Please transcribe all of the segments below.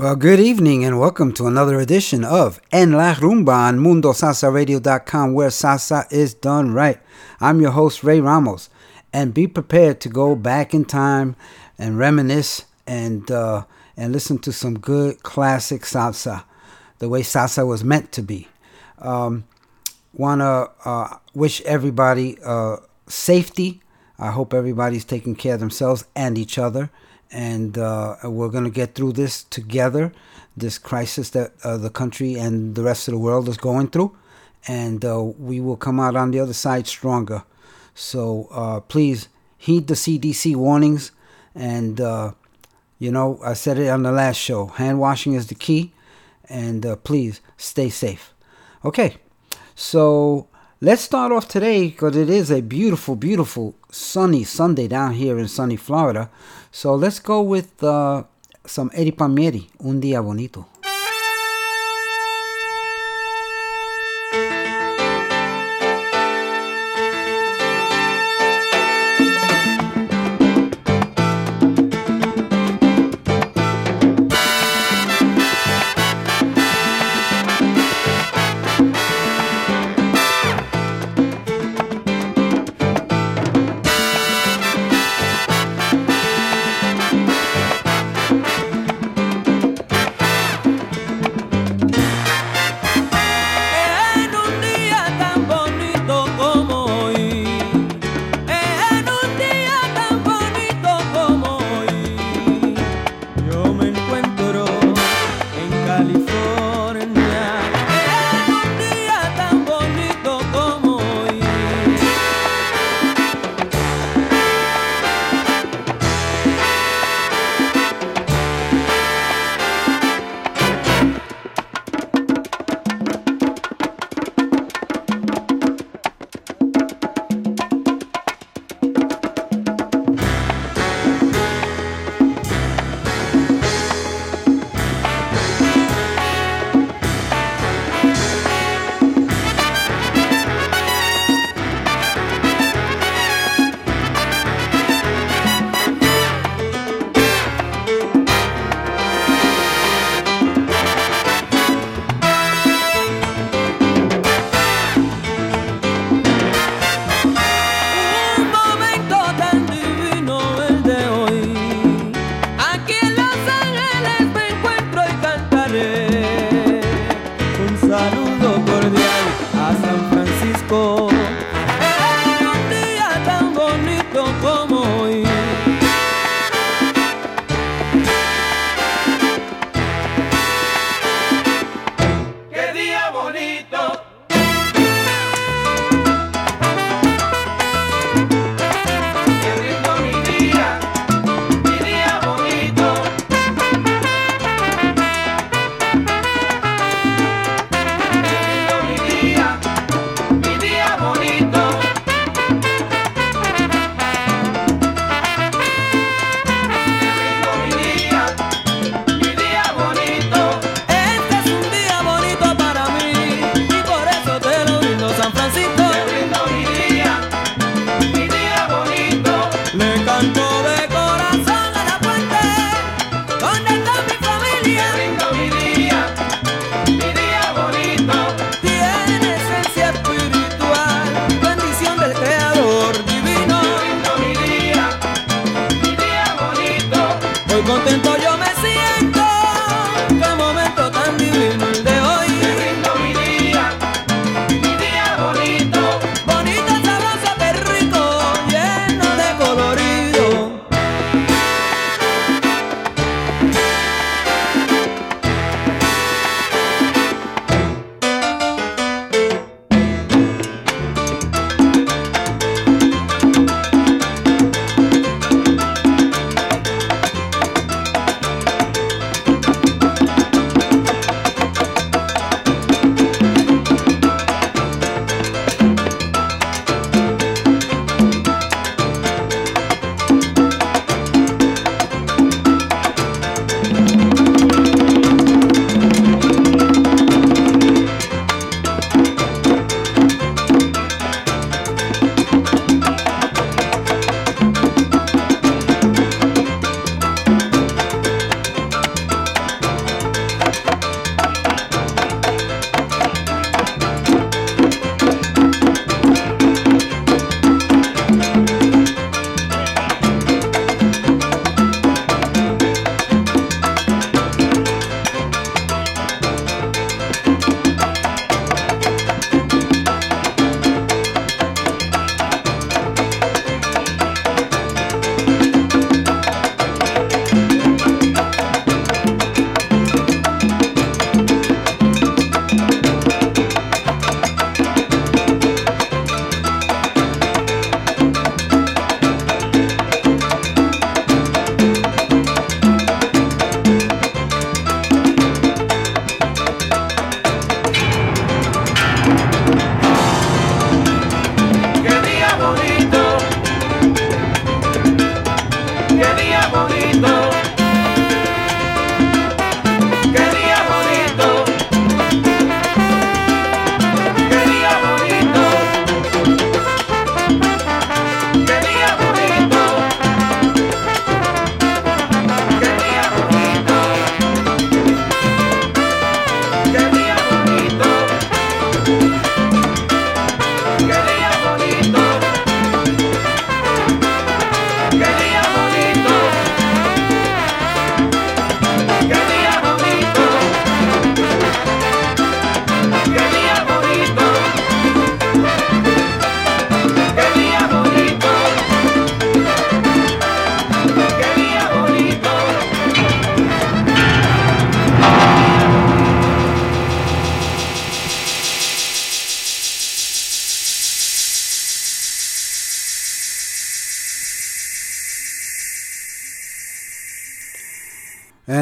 Well, good evening and welcome to another edition of En La Rumba on MundoSalsaRadio.com where salsa is done right. I'm your host, Ray Ramos, and be prepared to go back in time and reminisce and, uh, and listen to some good classic salsa, the way salsa was meant to be. Um, Want to uh, wish everybody uh, safety. I hope everybody's taking care of themselves and each other and uh, we're going to get through this together, this crisis that uh, the country and the rest of the world is going through, and uh, we will come out on the other side stronger. So uh, please heed the CDC warnings, and uh, you know I said it on the last show. Hand washing is the key, and uh, please stay safe. Okay, so let's start off today because it is a beautiful, beautiful sunny Sunday down here in sunny Florida. So let's go with uh, some Eddie Palmieri, Un Día Bonito.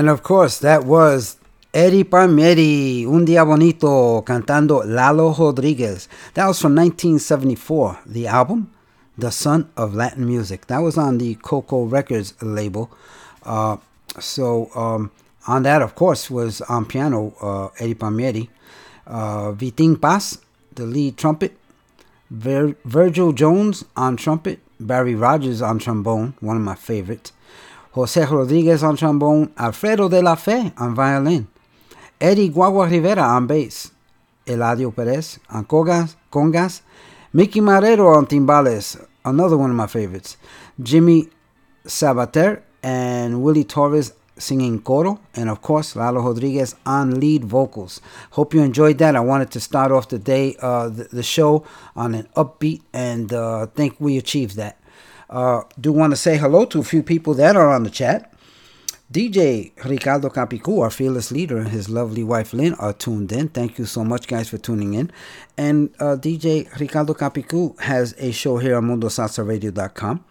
And of course, that was Eddie Palmieri, Un Dia Bonito, cantando Lalo Rodriguez. That was from 1974, the album, The Sun of Latin Music. That was on the Coco Records label. Uh, so, um, on that, of course, was on piano uh, Eddie Palmieri. Uh, Vitín Paz, the lead trumpet. Vir- Virgil Jones on trumpet. Barry Rogers on trombone, one of my favorites. Jose Rodriguez on trombone, Alfredo de la Fe on violin, Eddie Guagua Rivera on bass, Eladio Perez on congas, congas, Nicky Marrero on timbales, another one of my favorites, Jimmy Sabater and Willie Torres singing coro, and of course Lalo Rodriguez on lead vocals. Hope you enjoyed that. I wanted to start off the day, uh, the, the show on an upbeat, and uh, think we achieved that. Uh, do want to say hello to a few people that are on the chat. DJ Ricardo Capicu, our fearless leader, and his lovely wife Lynn are tuned in. Thank you so much, guys, for tuning in. And uh, DJ Ricardo Capicu has a show here on MundoSalsaRadio.com.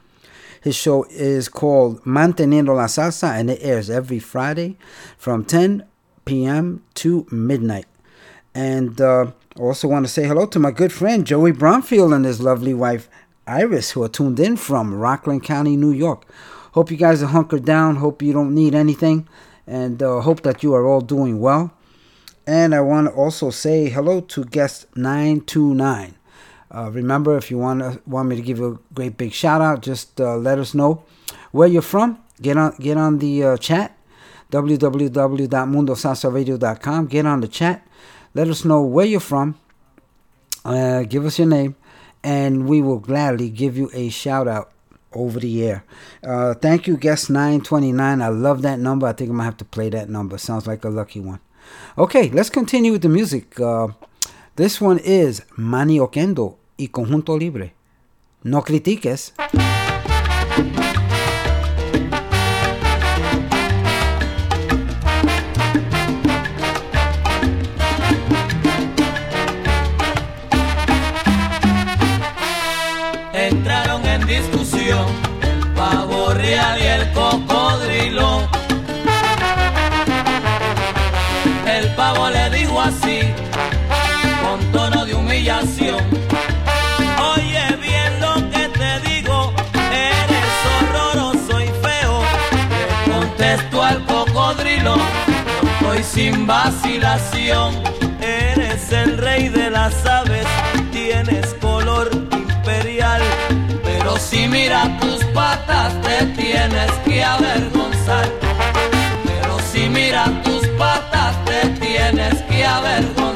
His show is called Manteniendo la Salsa, and it airs every Friday from 10 p.m. to midnight. And uh, also want to say hello to my good friend Joey Bromfield and his lovely wife Iris, who are tuned in from Rockland County, New York. Hope you guys are hunkered down. Hope you don't need anything. And uh, hope that you are all doing well. And I want to also say hello to guest 929. Uh, remember, if you want want me to give you a great big shout out, just uh, let us know where you're from. Get on get on the uh, chat www.mundosalsaradio.com. Get on the chat. Let us know where you're from. Uh, give us your name and we will gladly give you a shout out over the air. Uh, thank you, guest 929. I love that number. I think I'm going to have to play that number. Sounds like a lucky one. Okay, let's continue with the music. Uh, this one is Manny Oquendo y Conjunto Libre. No critiques. Discusión el pavo real y el cocodrilo. El pavo le dijo así, con tono de humillación. Oye bien lo que te digo, eres horroroso y feo. Le contesto al cocodrilo, no estoy sin vacilación. Eres el rey de las aves, si mira tus patas te tienes que avergonzar. Pero si mira tus patas te tienes que avergonzar.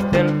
Me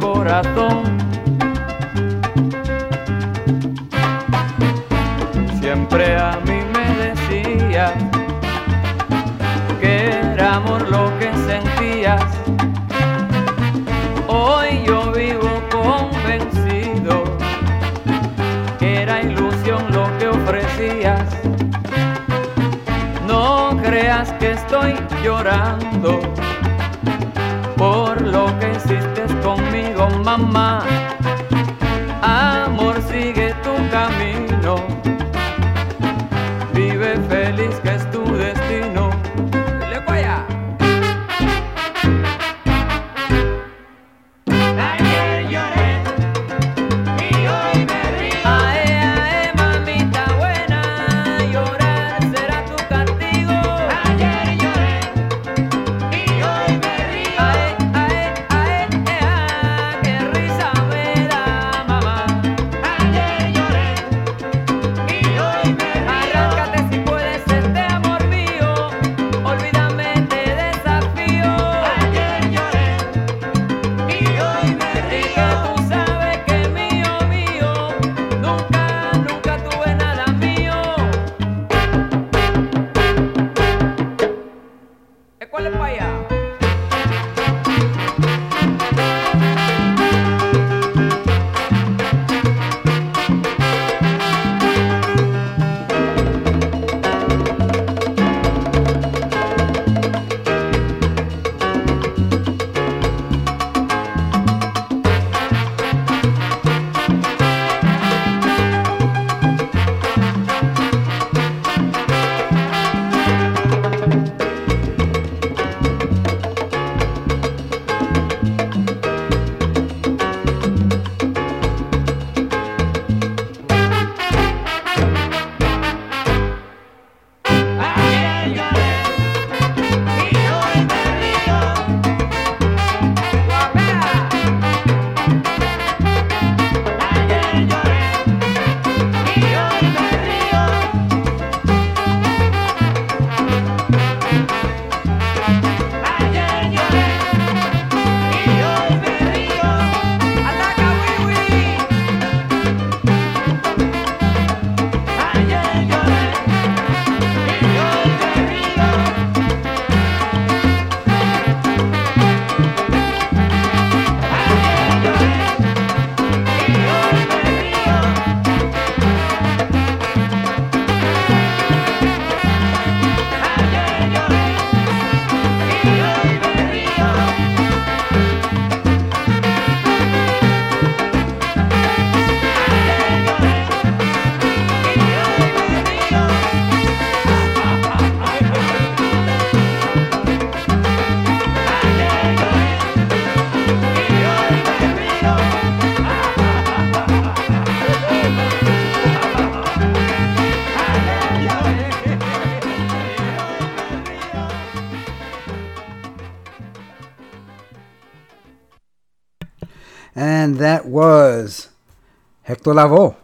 Hector Lavoe.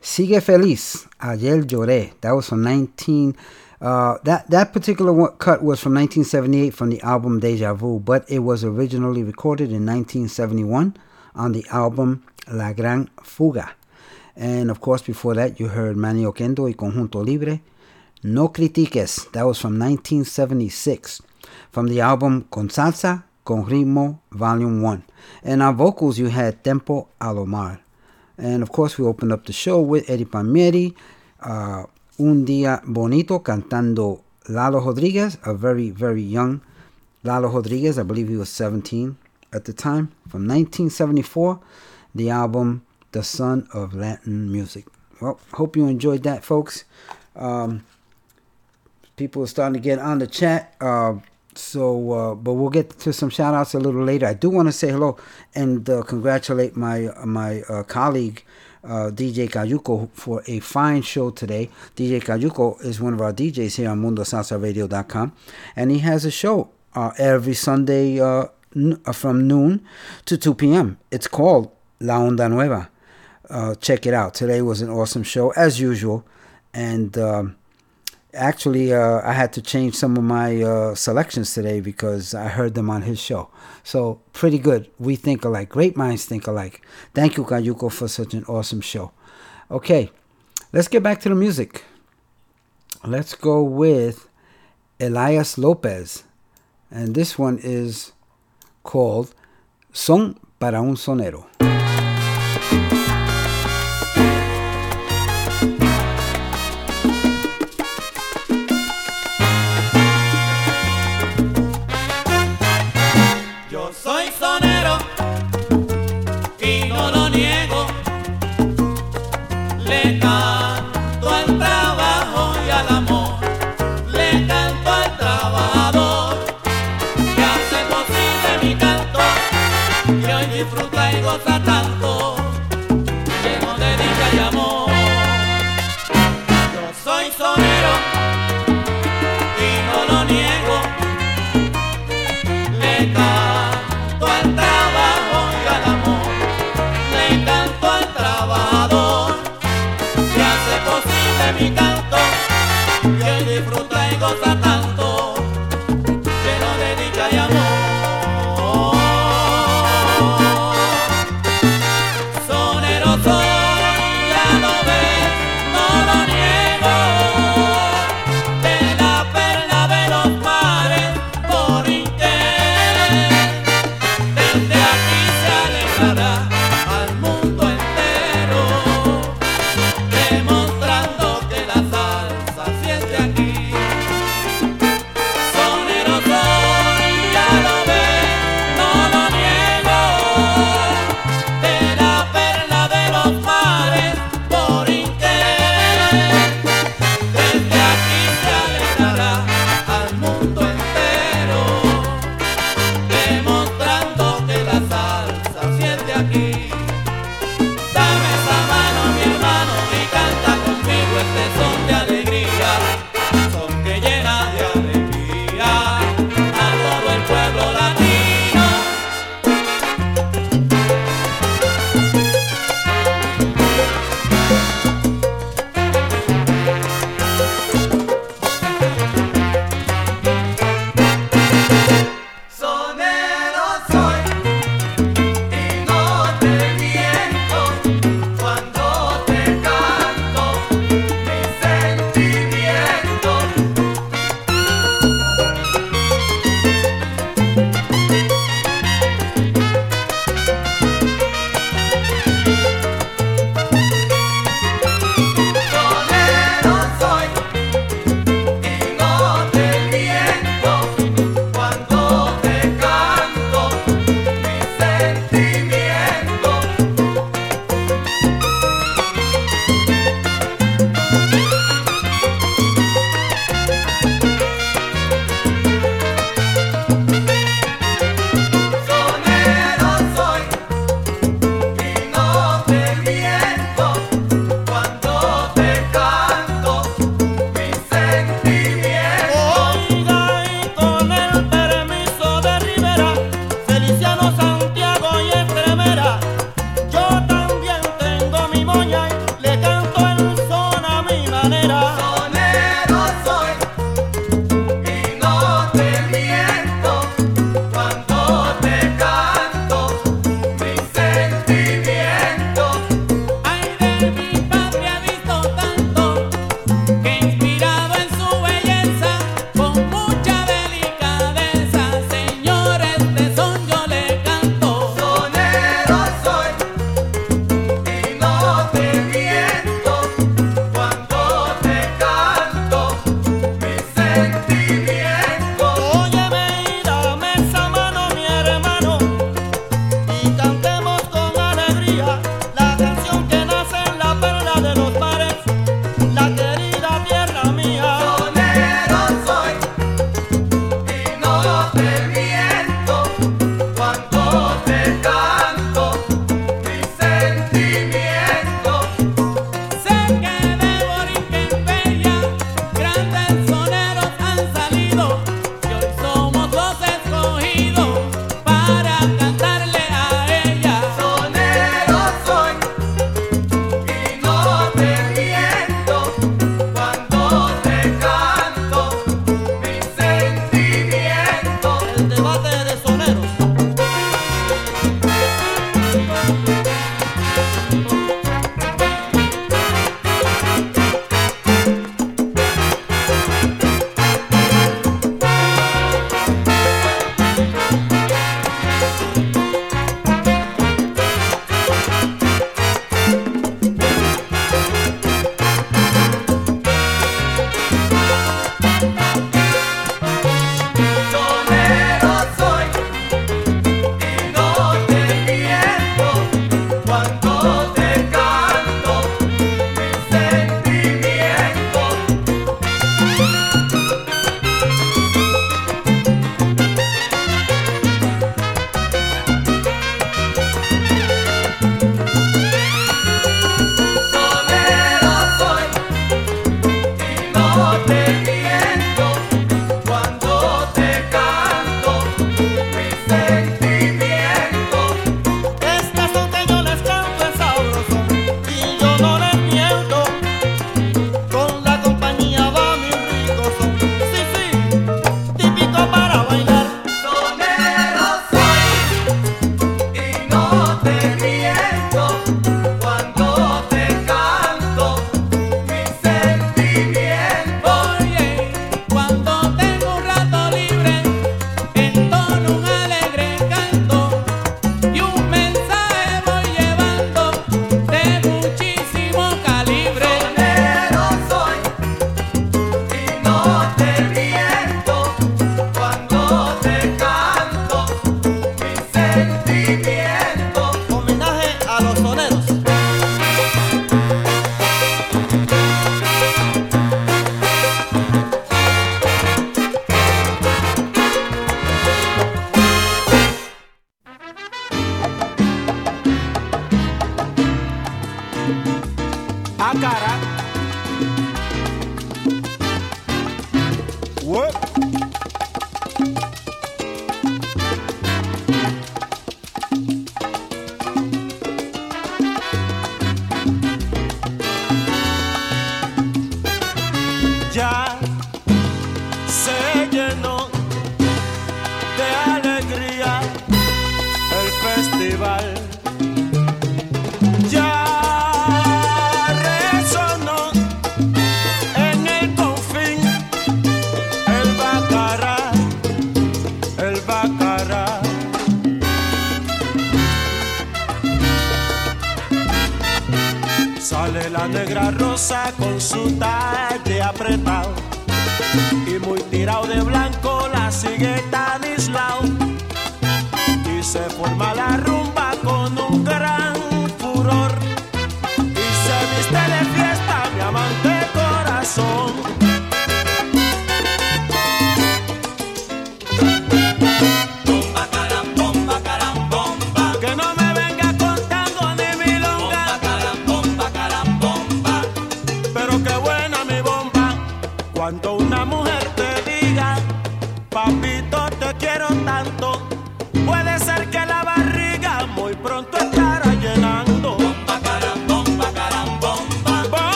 Sigue Feliz. Ayer lloré. That was from 19. Uh, that that particular one, cut was from 1978 from the album Deja Vu, but it was originally recorded in 1971 on the album La Gran Fuga. And of course, before that, you heard Manny Oquendo y Conjunto Libre. No Critiques. That was from 1976 from the album Con Salsa, Con Ritmo, Volume 1. And on vocals, you had Tempo Alomar. And of course, we opened up the show with Eddie Palmieri, uh, Un Día Bonito, cantando Lalo Rodriguez, a very, very young Lalo Rodriguez. I believe he was 17 at the time. From 1974, the album The Sun of Latin Music. Well, hope you enjoyed that, folks. Um, people are starting to get on the chat. Uh, so, uh, but we'll get to some shout outs a little later. I do want to say hello and uh, congratulate my my uh, colleague, uh, DJ Cayuco for a fine show today. DJ Cayuco is one of our DJs here on MundoSalsaRadio.com, and he has a show uh, every Sunday uh, from noon to 2 p.m. It's called La Onda Nueva. Check it out. Today was an awesome show, as usual, and. Um, actually uh, i had to change some of my uh, selections today because i heard them on his show. So pretty good. We think alike. Great minds think alike. Thank you Cayuco for such an awesome show. Okay let's get back to the music. Let's go with elias lopez. And this one is called son para un sonero profeta.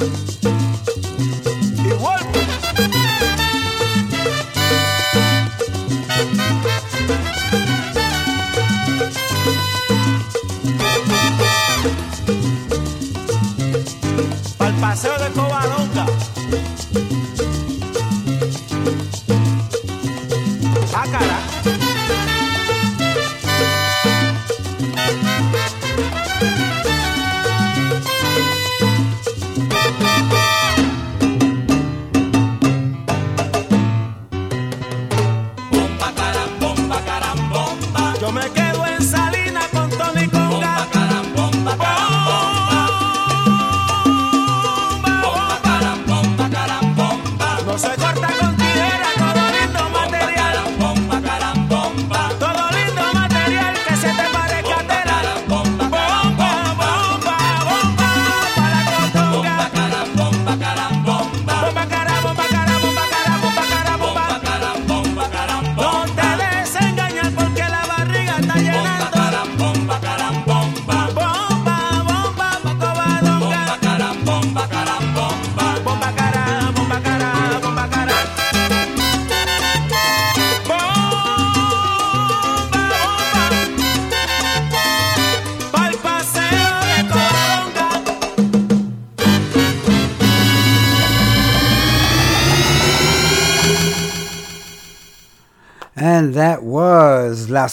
Y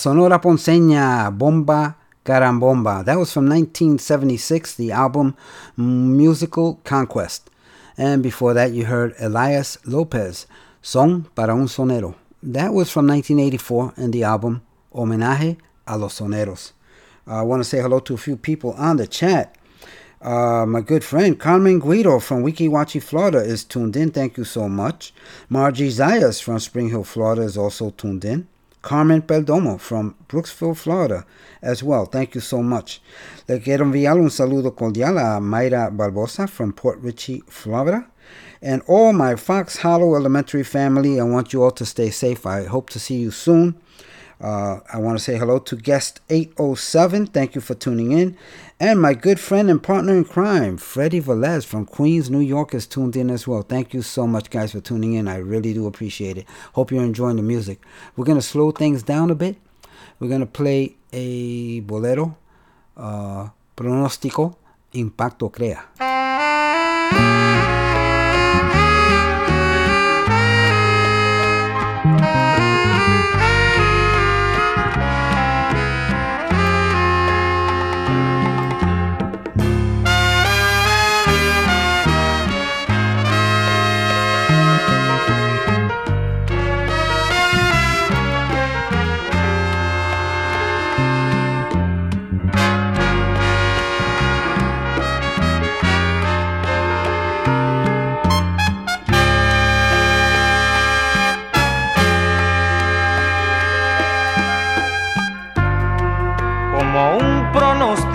Sonora Ponceña, Bomba Carambomba. That was from 1976, the album Musical Conquest. And before that, you heard Elias Lopez, Son para un Sonero. That was from 1984 and the album Homenaje a los Soneros. I want to say hello to a few people on the chat. Uh, my good friend Carmen Guido from Weeki Wachee, Florida is tuned in. Thank you so much. Margie Zayas from Spring Hill, Florida is also tuned in. Carmen Perdomo from Brooksville, Florida as well. Thank you so much. Le quiero enviar un saludo cordial a Mayra Barbosa from Port Richey, Florida. And all my Fox Hollow Elementary family, I want you all to stay safe. I hope to see you soon. Uh, I want to say hello to guest 807. Thank you for tuning in. And my good friend and partner in crime, Freddie Velez from Queens, New York, is tuned in as well. Thank you so much, guys, for tuning in. I really do appreciate it. Hope you're enjoying the music. We're going to slow things down a bit. We're going to play a bolero, uh, Pronóstico, Impacto Crea.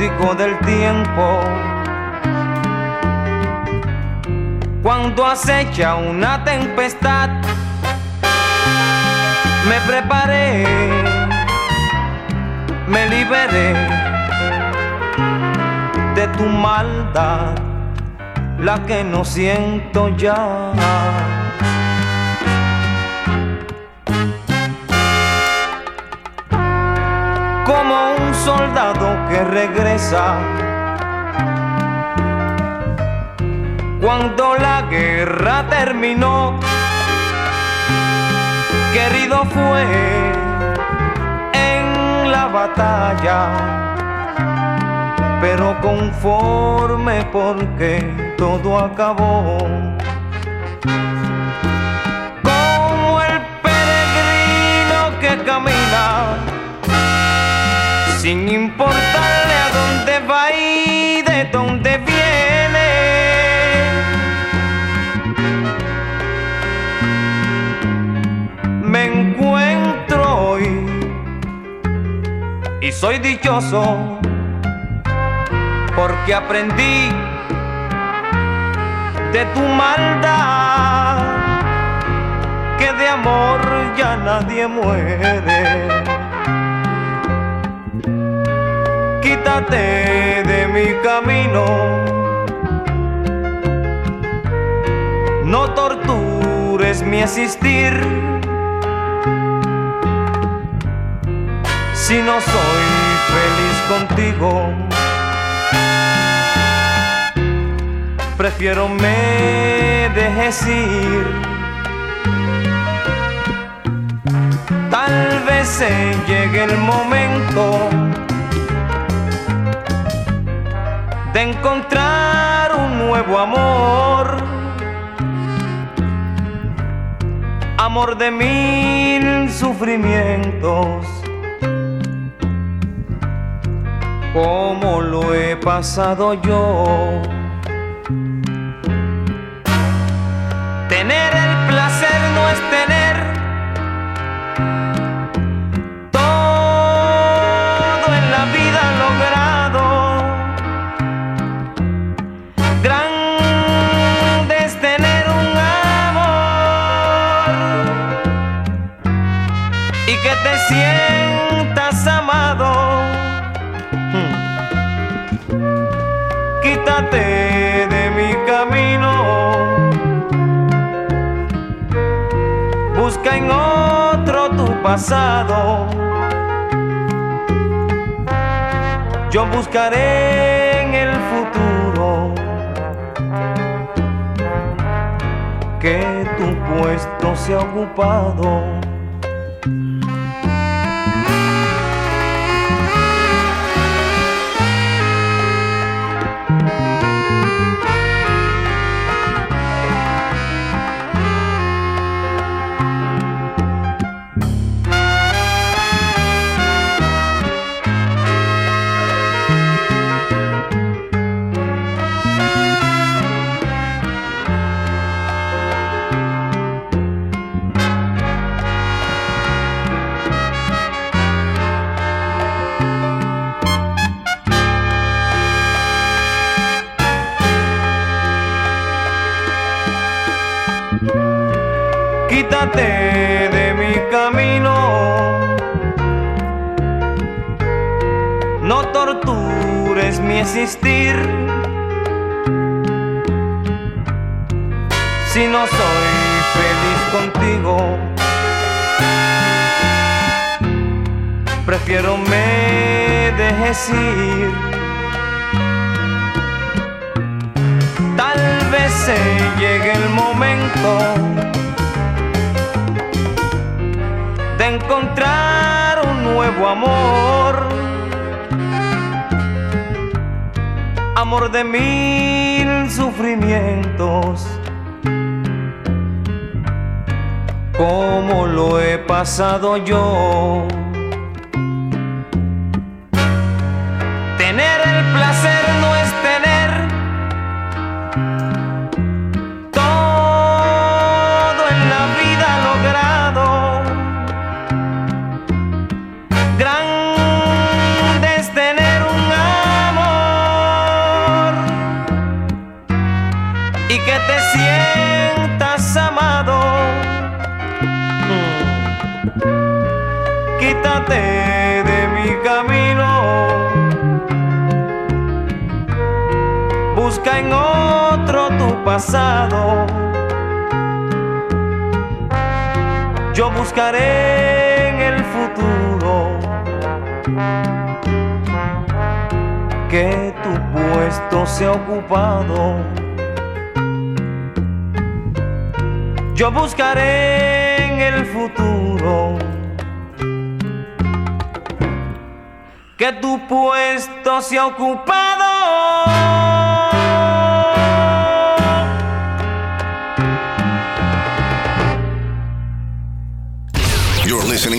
Del tiempo. Cuando acecha una tempestad, me preparé, me liberé de tu maldad, la que no siento ya. como soldado que regresa. Cuando la guerra terminó, querido fue en la batalla, pero conforme porque todo acabó. Como el peregrino que camina sin importarle a dónde va y de dónde viene. Me encuentro hoy y soy dichoso porque aprendí de tu maldad que de amor ya nadie muere. Quítate de mi camino. No tortures mi existir. Si no soy feliz contigo, prefiero me dejes ir. Tal vez se llegue el momento de encontrar un nuevo amor, amor de mil sufrimientos, como lo he pasado yo. Yo buscaré en el futuro que tu puesto se ha ocupado. Encontrar un nuevo amor. Amor de mil sufrimientos. Como lo he pasado yo. Tener el placer Yo buscaré en el futuro que tu puesto sea ocupado. Yo buscaré en el futuro que tu puesto sea ocupado.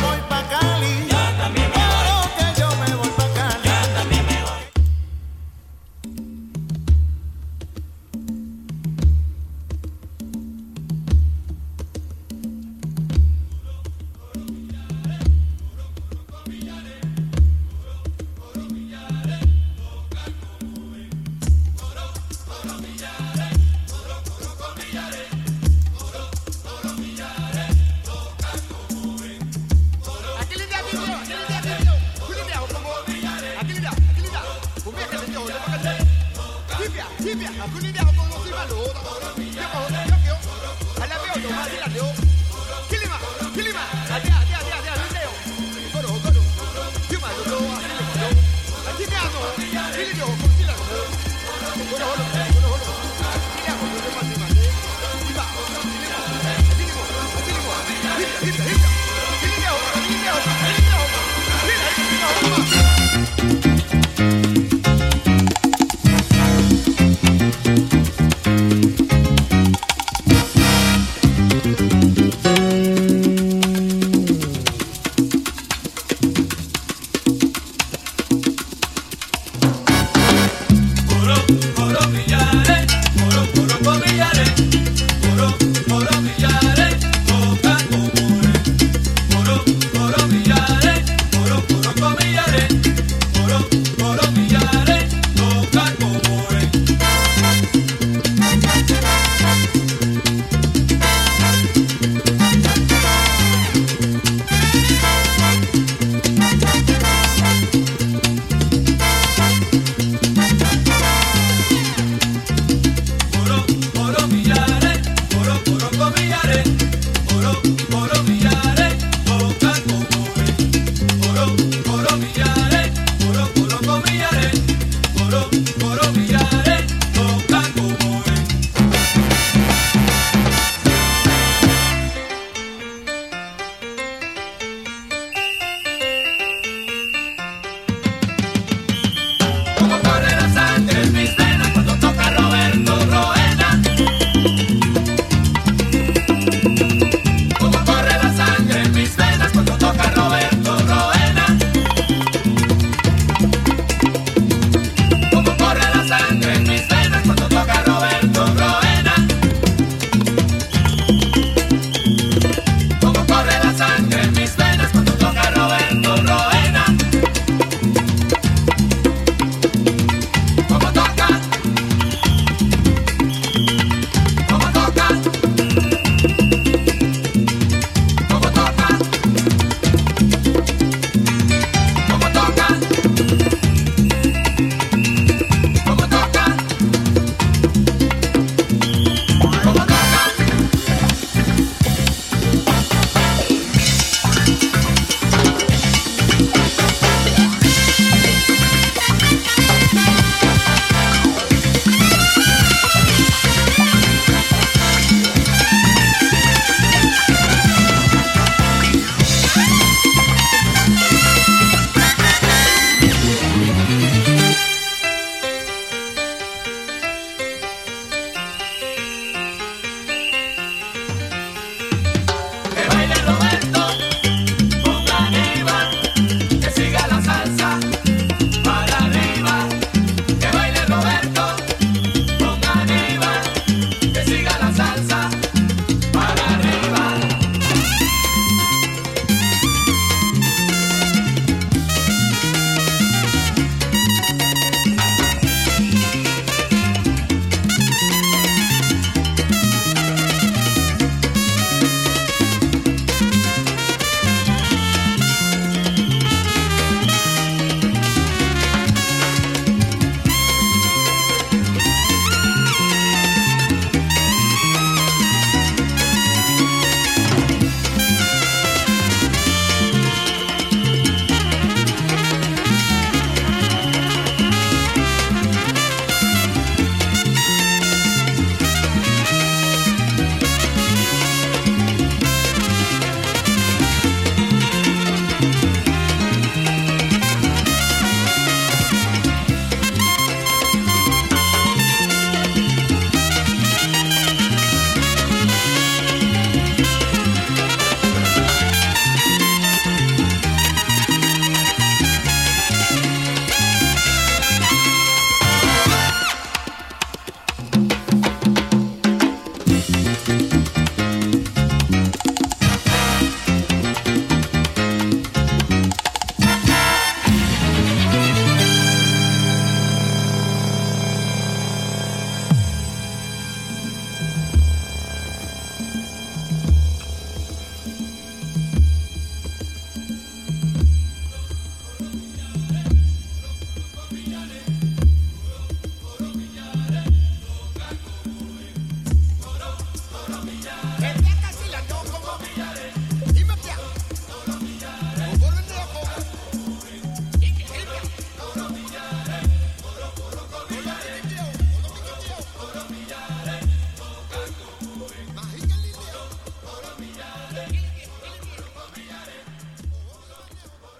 voy pa' Cali.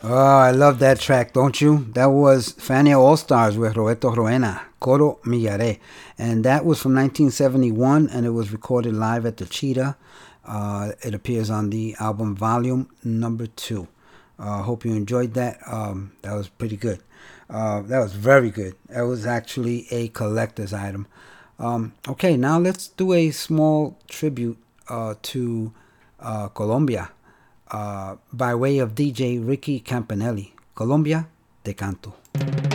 Oh, I love that track, don't you? That was Fania All Stars with Roberto Roena, Coro Miyaré. And that was from 1971 and it was recorded live at the Cheetah. Uh, it appears on the album Volume Number Two. Uh, hope you enjoyed that. Um, that was pretty good. Uh, that was very good. That was actually a collector's item. Um, okay, now let's do a small tribute uh, to uh, Colombia uh, by way of DJ Ricky Campanelli. Colombia, te canto.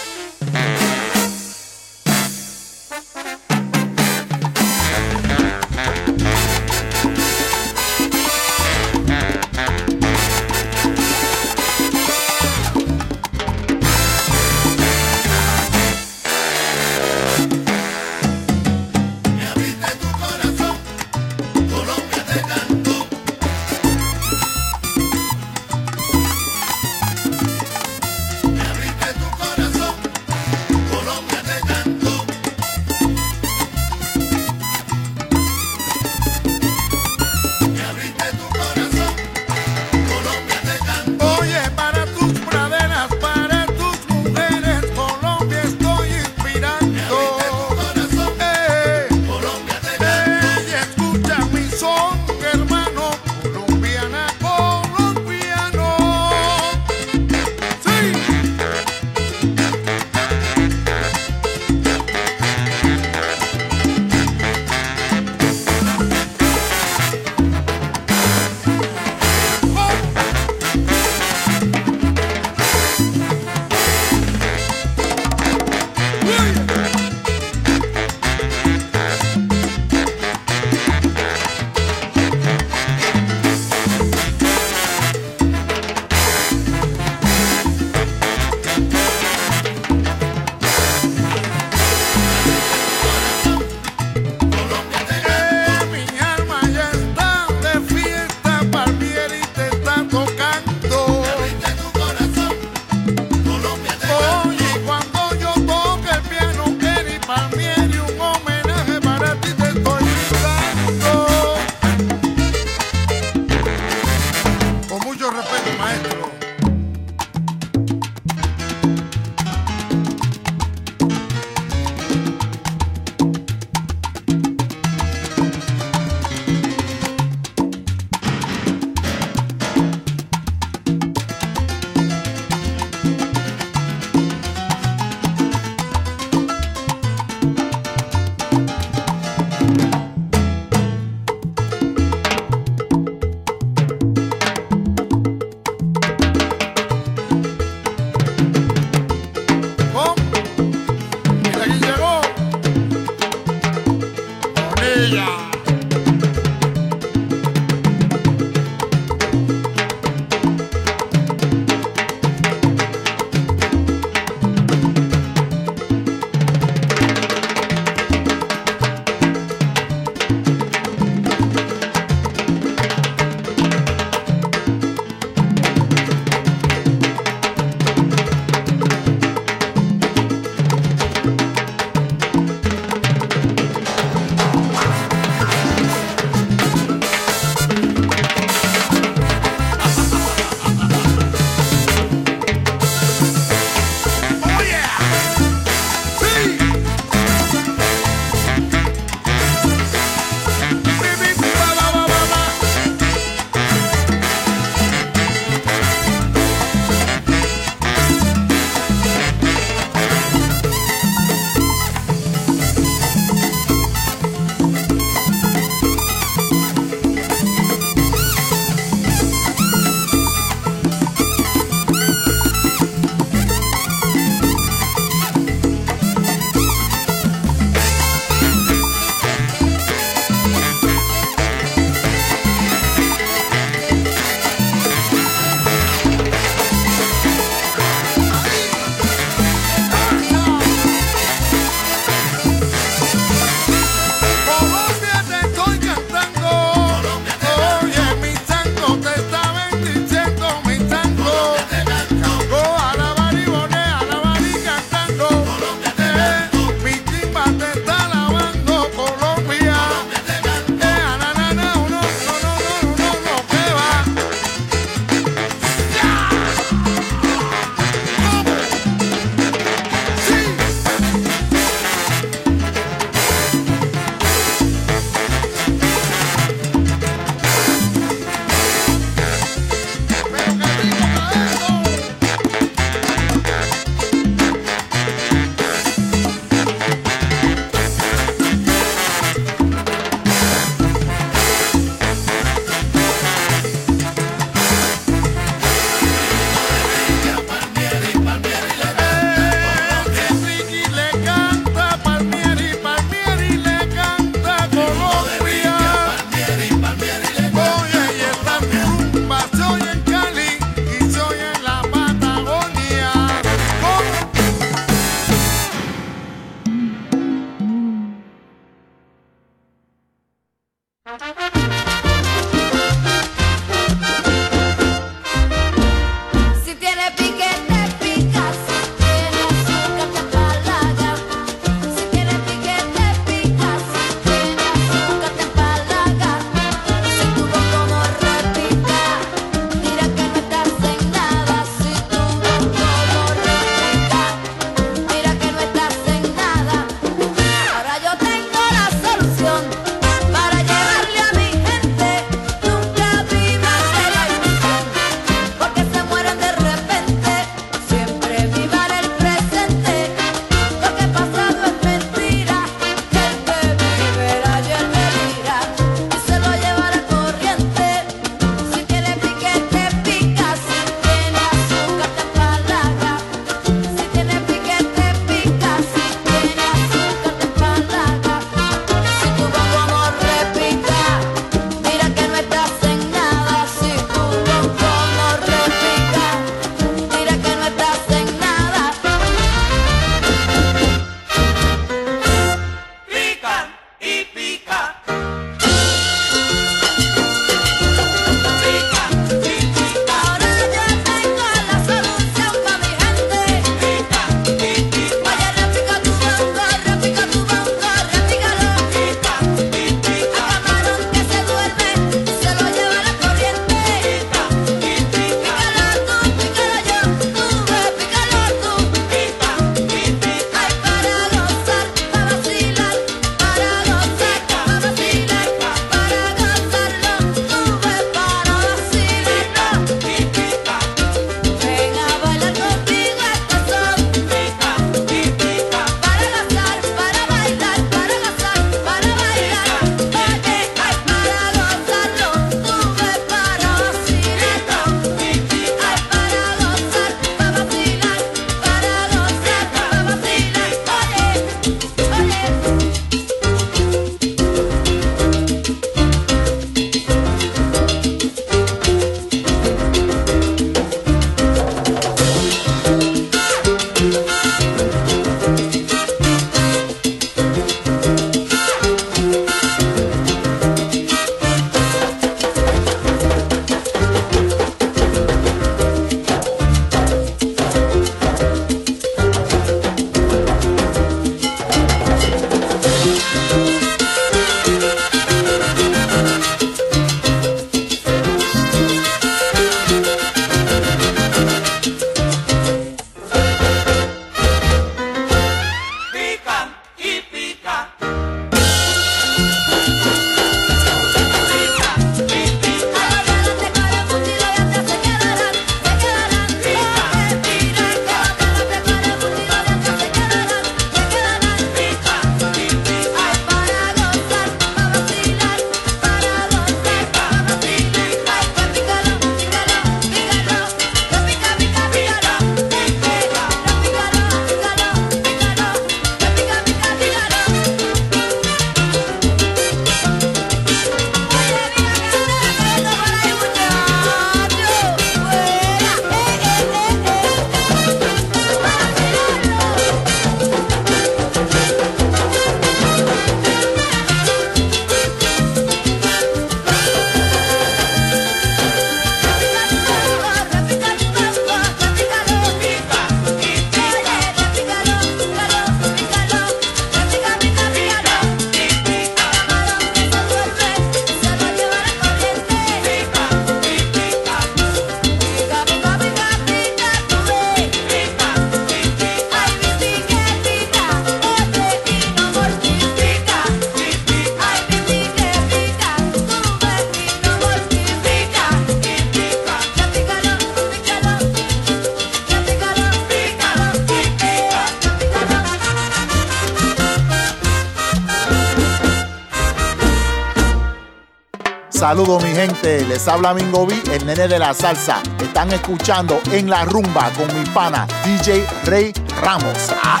Habla Mingo B, el nene de la salsa. Están escuchando en la rumba con mi pana DJ Rey Ramos. Ah.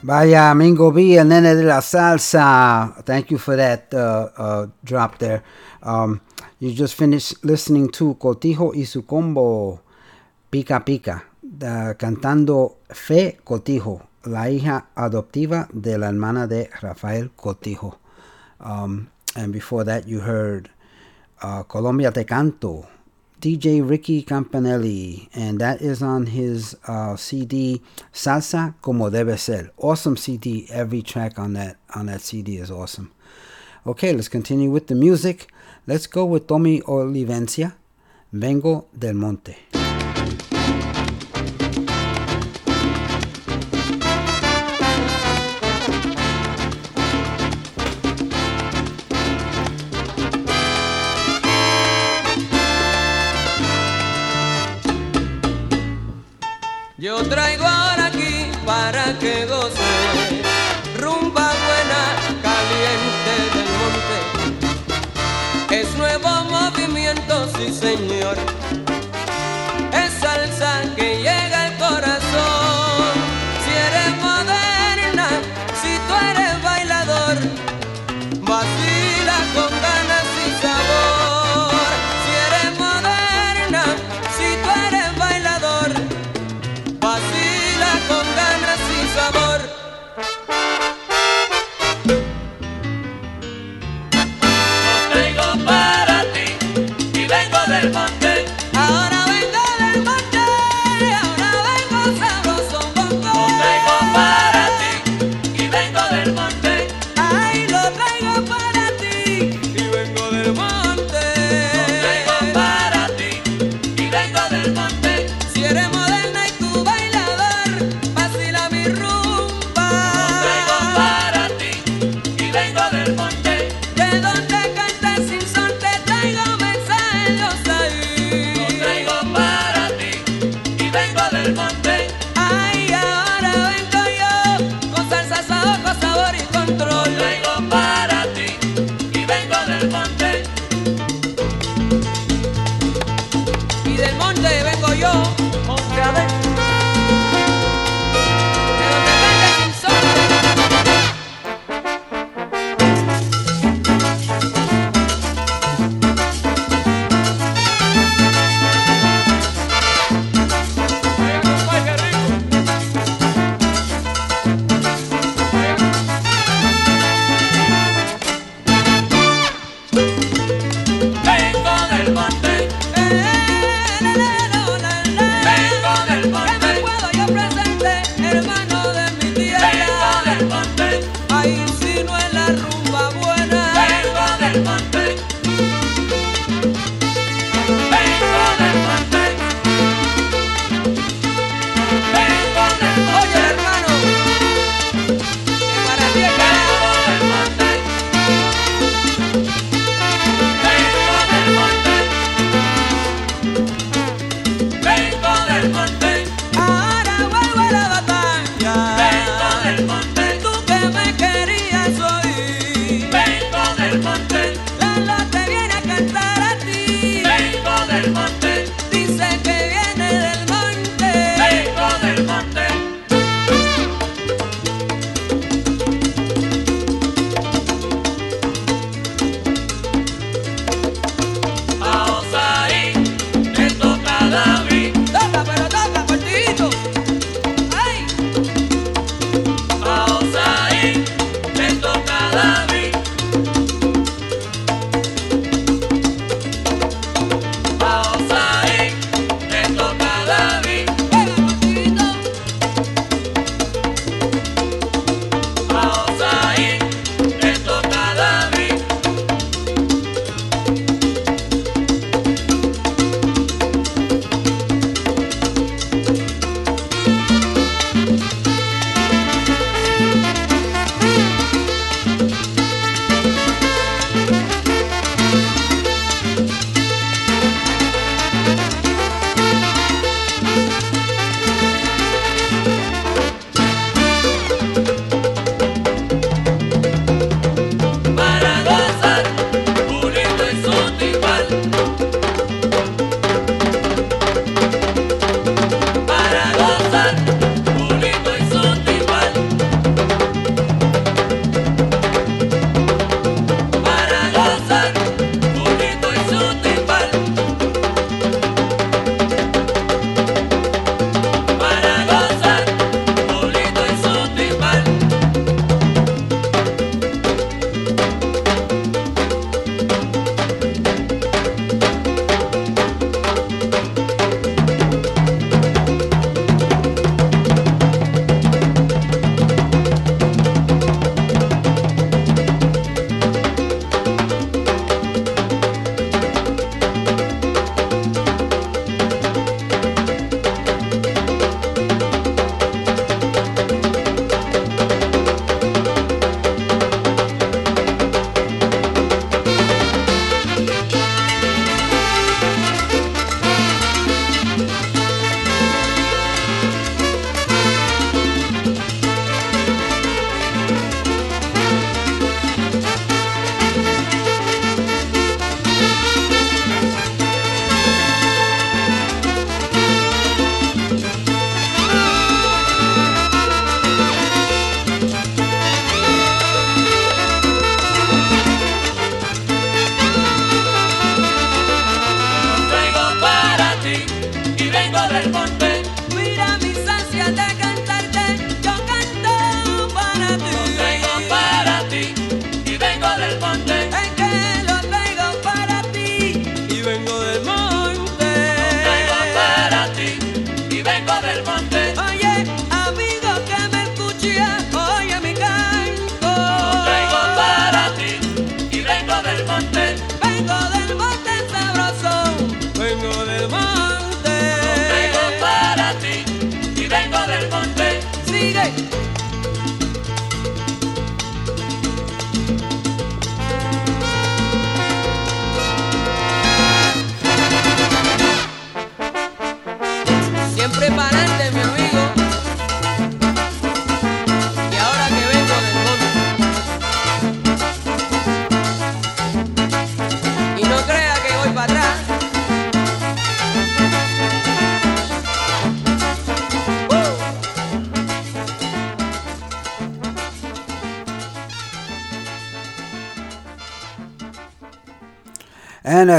Vaya, Mingo B, el nene de la salsa. Thank you for that uh, uh, drop there. Um, you just finished listening to Cotijo y su combo Pica Pica, uh, cantando Fe Cortijo, la hija adoptiva de la hermana de Rafael Cortijo. Um, and before that, you heard uh, Colombia Te Canto, DJ Ricky Campanelli, and that is on his uh, CD Salsa Como Debe Ser. Awesome CD. Every track on that on that CD is awesome. Okay, let's continue with the music. Let's go with Tommy Olivencia, Vengo del Monte.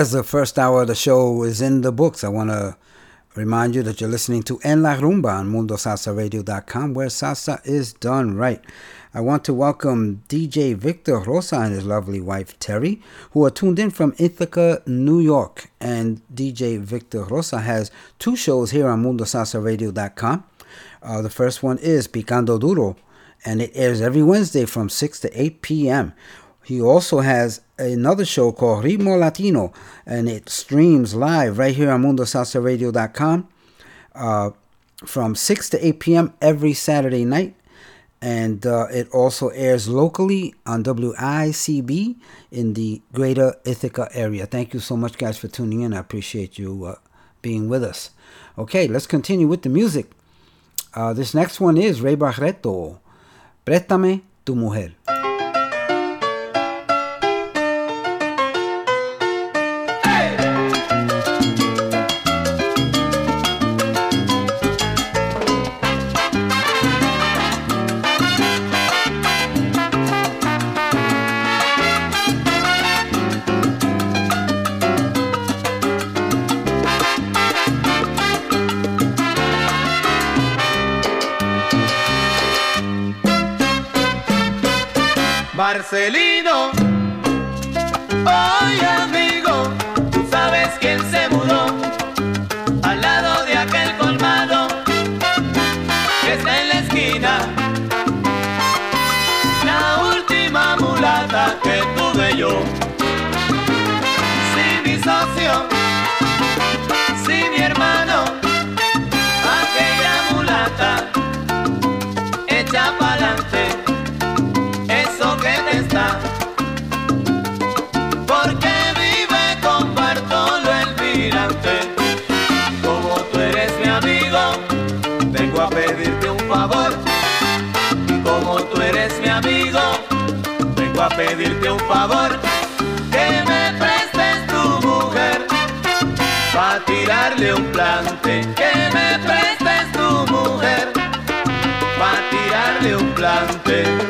As the first hour of the show is in the books, I want to remind you that you're listening to En La Rumba on MundoSalsaRadio.com, where salsa is done right. I want to welcome DJ Victor Rosa and his lovely wife Terry, who are tuned in from Ithaca, New York. And DJ Victor Rosa has two shows here on MundoSalsaRadio.com. Uh, the first one is Picando Duro, and it airs every Wednesday from 6 to 8 p.m. He also has another show called Ritmo Latino, and it streams live right here on MundoSalsaRadio.com uh, from 6 to 8 p.m. every Saturday night. And uh, it also airs locally on WICB in the greater Ithaca area. Thank you so much, guys, for tuning in. I appreciate you uh, being with us. Okay, let's continue with the music. Uh, this next one is Ray Barretto. Préstame tu mujer. цели. Pedirte un favor. Que me prestes tu mujer pa' tirarle un plante. Que me prestes tu mujer pa' tirarle un plante.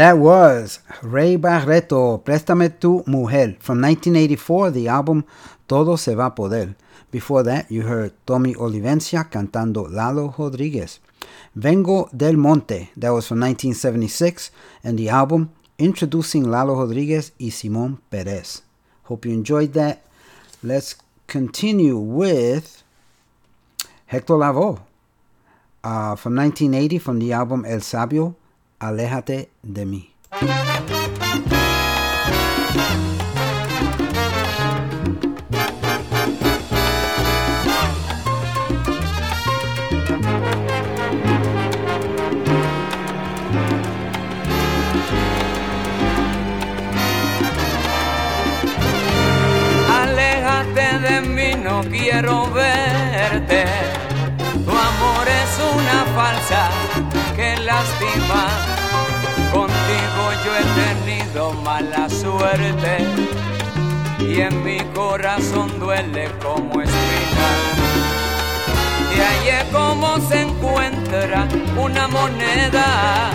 That was Ray Barretto, Préstame tu Mujer, from 1984, the album Todo se va a poder. Before that, you heard Tommy Olivencia cantando Lalo Rodriguez. Vengo del Monte, that was from 1976, and the album Introducing Lalo Rodriguez y Simon Perez. Hope you enjoyed that. Let's continue with Hector Lavoe uh, from 1980 from the album El Sabio, Aléjate de mí. No quiero verte. Tu amor es una falsa que lastima. Tenido mala suerte y en mi corazón duele como espina. Y ahí es como se encuentra una moneda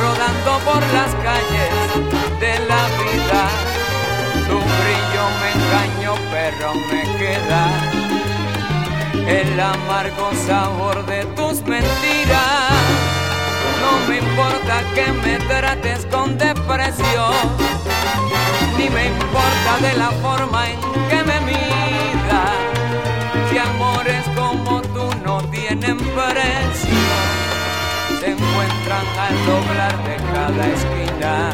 rodando por las calles de la vida. Tu brillo me engañó, pero me queda el amargo sabor de tus mentiras. No me importa que me trates con depresión, ni me importa de la forma en que me miras. Si amores como tú no tienen precio, se encuentran al doblar de cada esquina.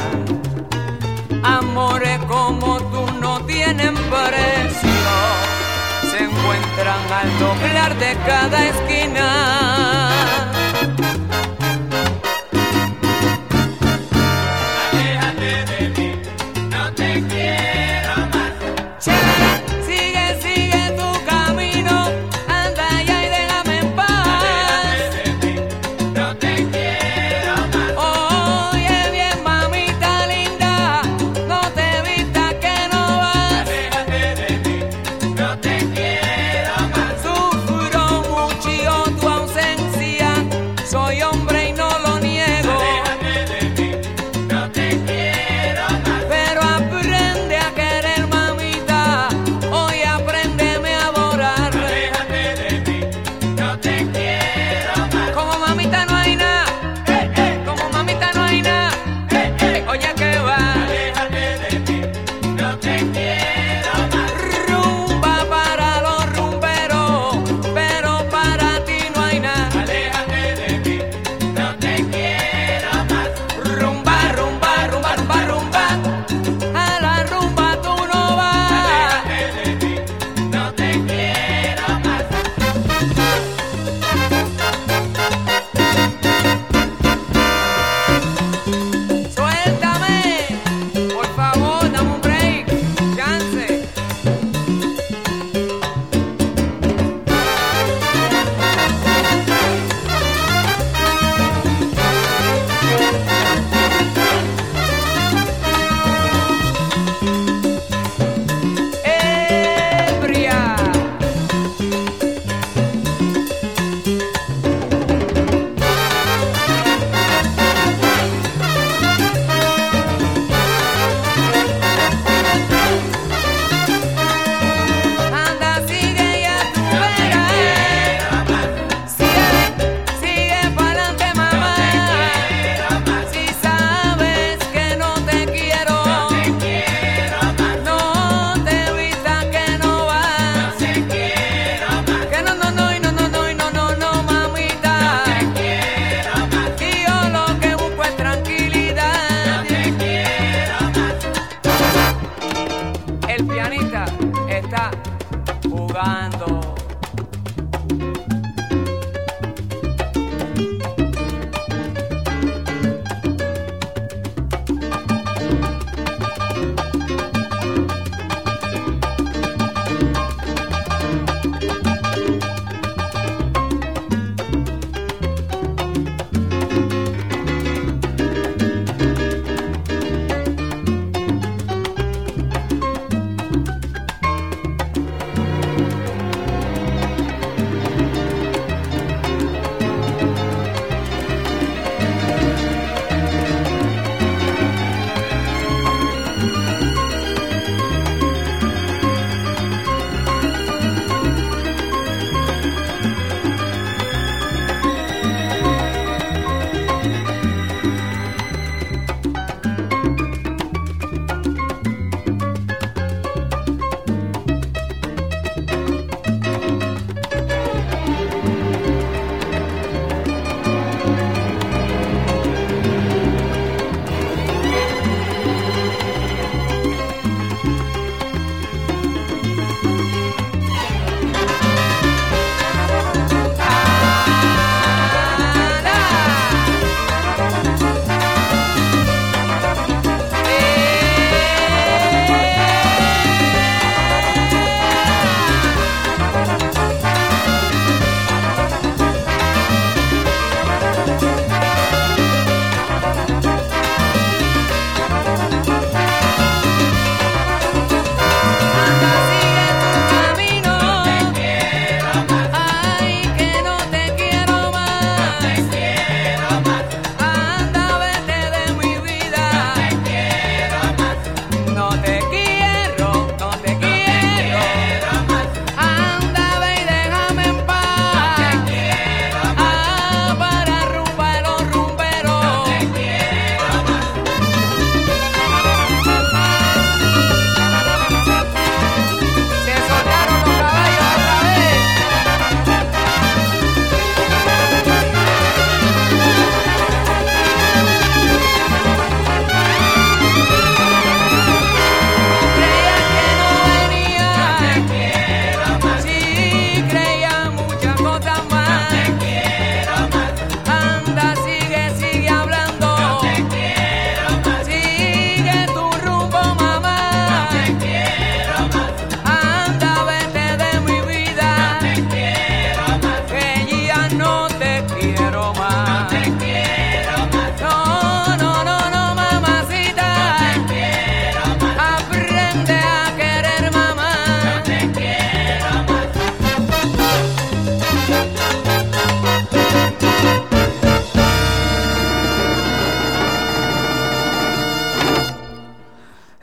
Amores como tú no tienen precio, se encuentran al doblar de cada esquina.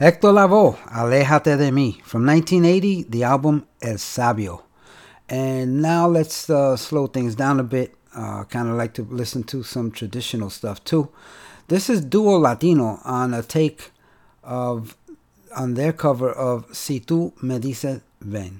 Héctor Lavoe, Aléjate de mí. From 1980, the album El Sabio. And now let's uh, slow things down a bit. Uh, kind of like to listen to some traditional stuff too. This is Duo Latino on a take of, on their cover of Si tú me dices ven.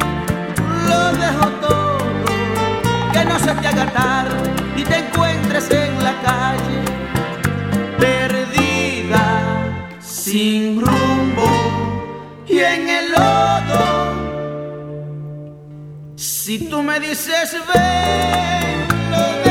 tarde y te encuentres en la calle, perdida, sin rumbo y en el lodo. Si tú me dices ven, lo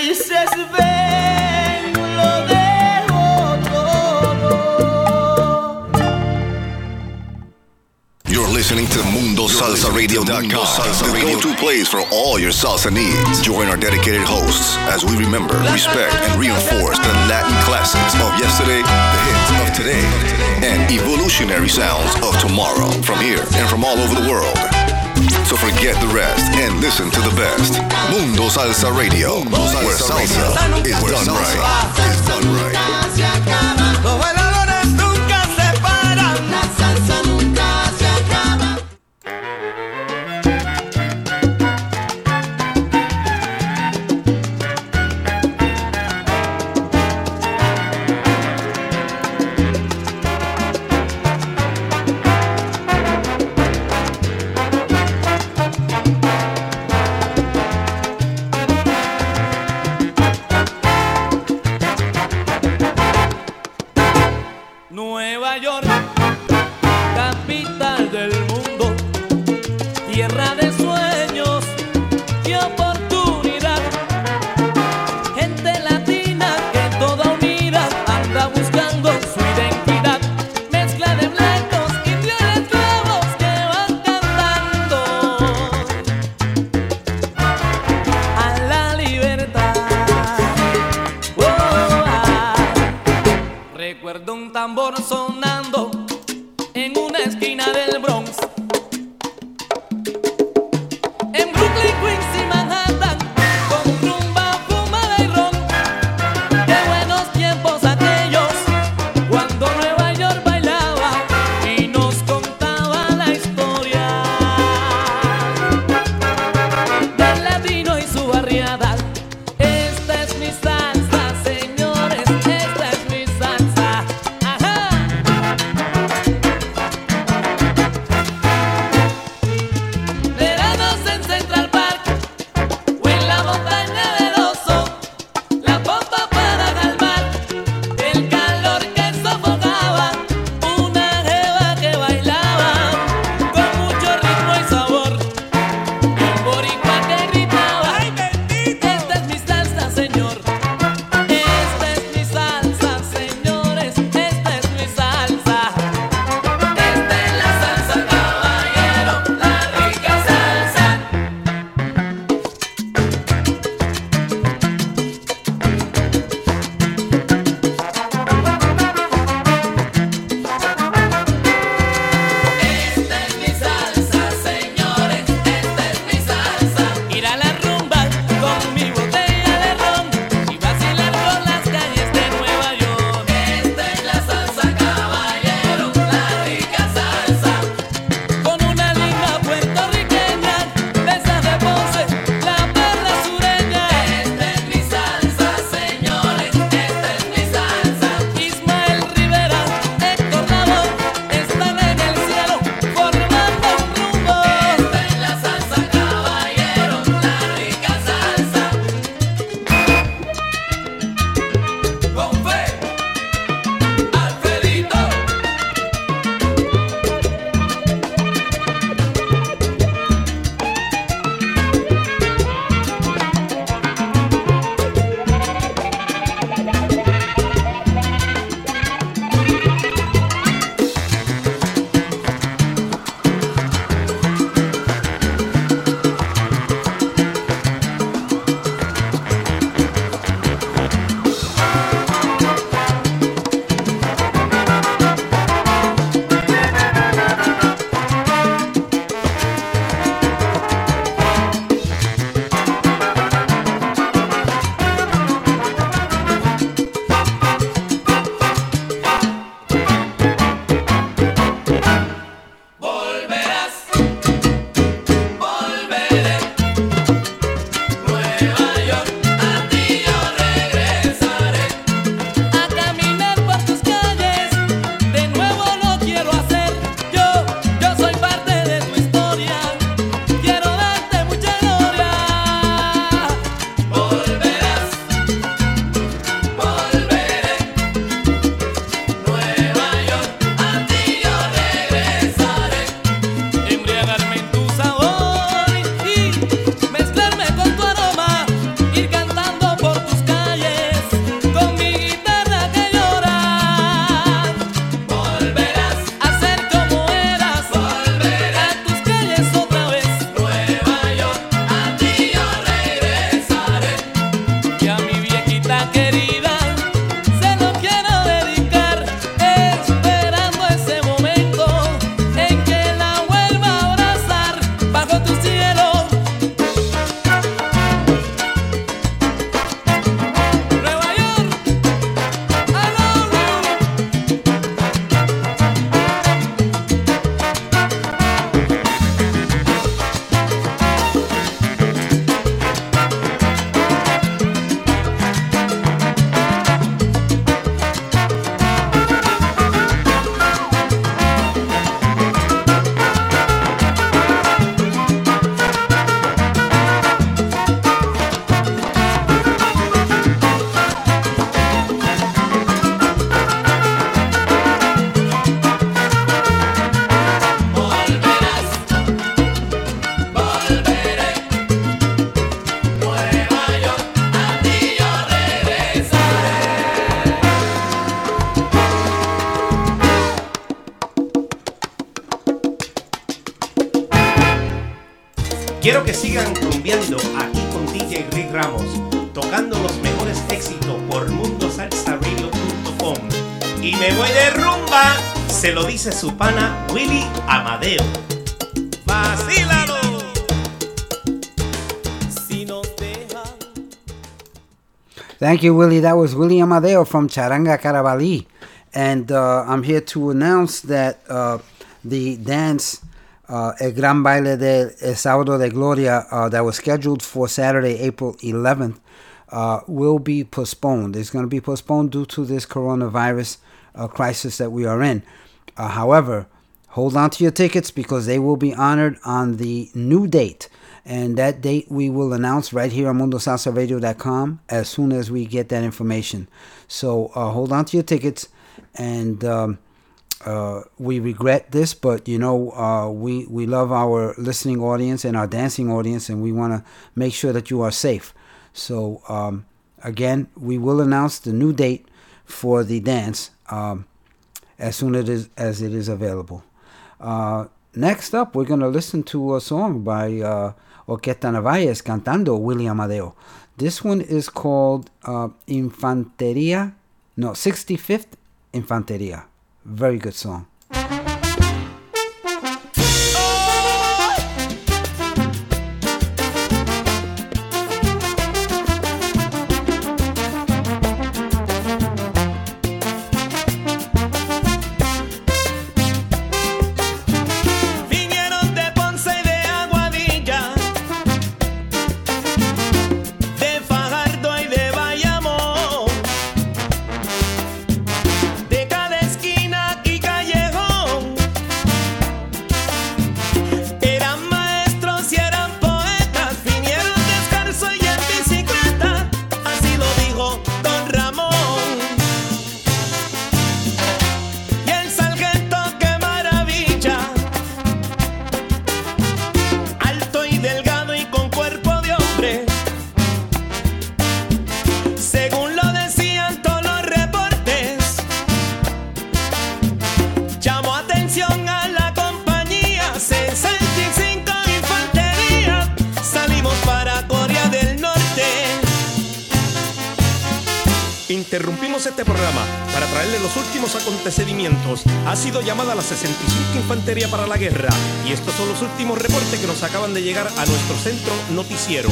dices ven, lo dejo todo. You're listening to Mundo Salsa MundoSalsaRadio.com, the go-to place for all your salsa needs. Join our dedicated hosts as we remember, respect, and reinforce the Latin classics of yesterday, the hits of today, and evolutionary sounds of tomorrow from here and from all over the world. So forget the rest and listen to the best. Mundo Salsa Radio, where salsa is done right. Is done right. Dice su pana Willy Amadeo. ¡Vacílalo! Si nos dejan Thank you, Willie. That was Willie Amadeo from Charanga Carabalí. And uh, I'm here to announce that uh, the dance, uh, El Gran Baile de El Sábado de Gloria, uh, that was scheduled for Saturday, April 11th, uh, will be postponed. It's going to be postponed due to this coronavirus uh, crisis that we are in. Uh, however, hold on to your tickets because they will be honored on the new date. And that date we will announce right here on MundoSalsaRadio.com as soon as we get that information. So uh, hold on to your tickets. And um, uh, we regret this, but you know, uh, we, we love our listening audience and our dancing audience, and we want to make sure that you are safe. So, um, again, we will announce the new date for the dance um, as soon as it is, as it is available. Uh, next up, we're going to listen to a song by uh, Orquesta Narvaez cantando Willie Amadeo. This one is called uh, Infanteria, no, 65th Infanteria. Very good song. Últimos reportes que nos acaban de llegar a nuestro centro noticiero.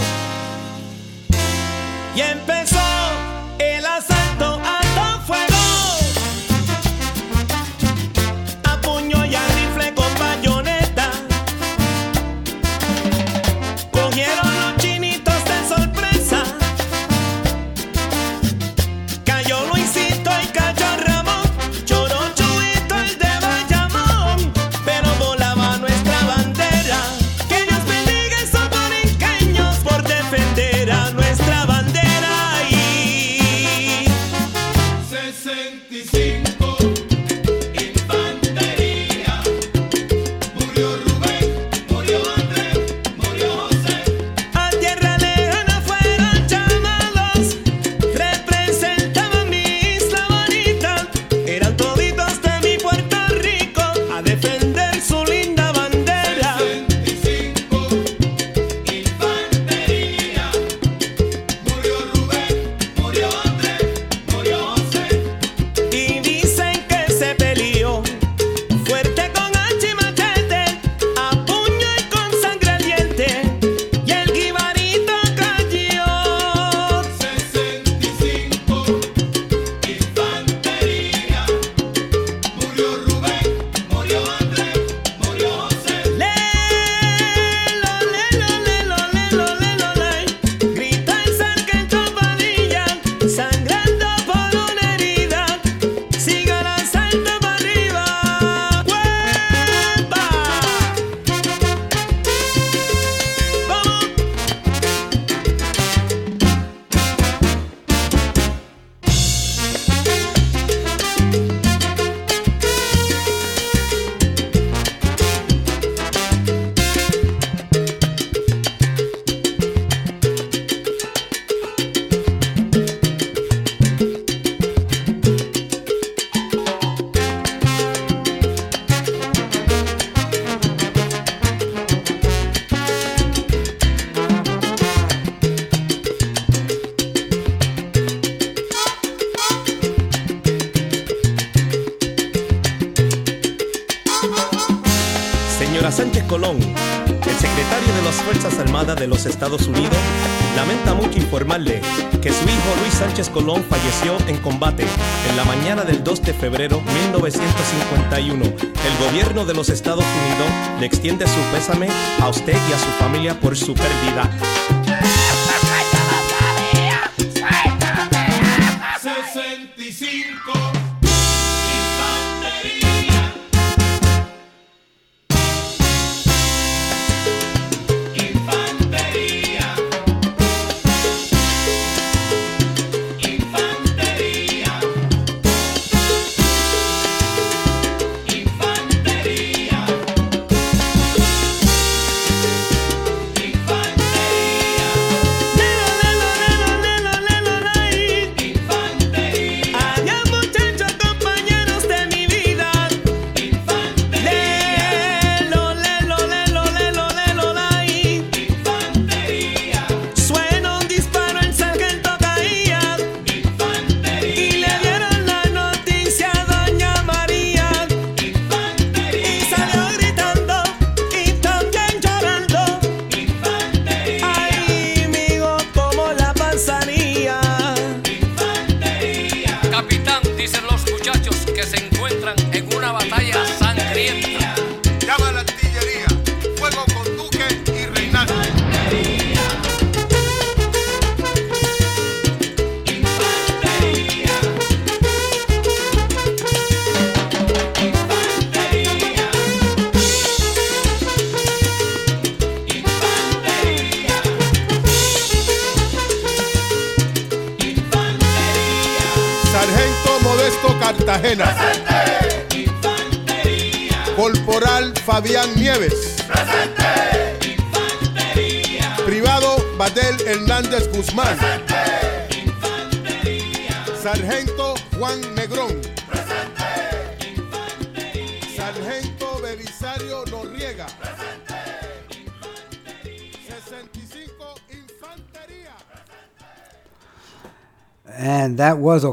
Febrero 1951. El gobierno de los Estados Unidos le extiende su pésame a usted y a su familia por su pérdida.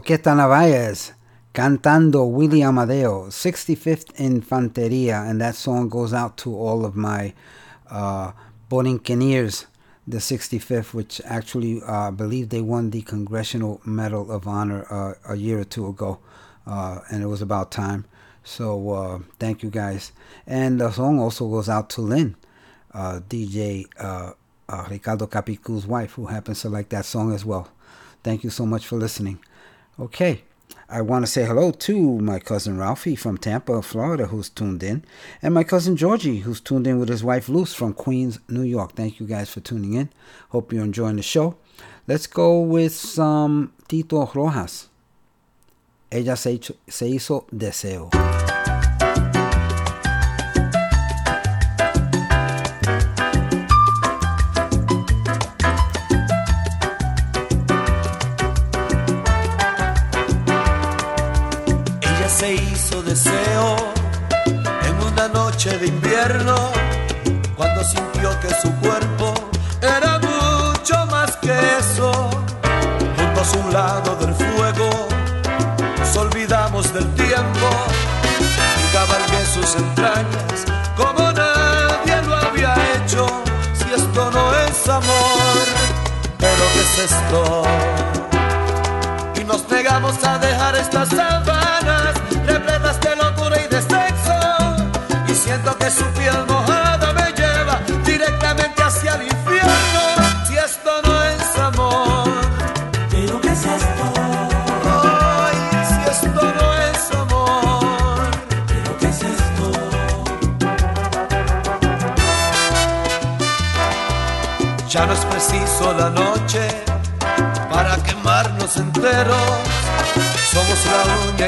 Was Narvaez cantando Willie Amadeo, 65th Infanteria. And that song goes out to all of my uh, Borinqueneers, the 65th, which actually uh, I believe they won the Congressional Medal of Honor uh, a year or two ago. Uh, and it was about time. So uh, thank you guys. And the song also goes out to Lynn, uh, DJ Ricardo Capicu's wife, who happens to like that song as well. Thank you so much for listening. Okay, I want to say hello to my cousin Ralphie from Tampa, Florida, who's tuned in, and my cousin Georgie, who's tuned in with his wife Luce from Queens, New York. Thank you guys for tuning in. Hope you're enjoying the show. Let's go with some Tito Rojas. Ella se hizo, se hizo deseo. De invierno cuando sintió que su cuerpo era mucho más que eso. Juntos a un lado del fuego, nos olvidamos del tiempo y cabalgué sus entrañas como nadie lo había hecho. Si esto no es amor, pero ¿qué es esto? y nos negamos a dejar estas sábanas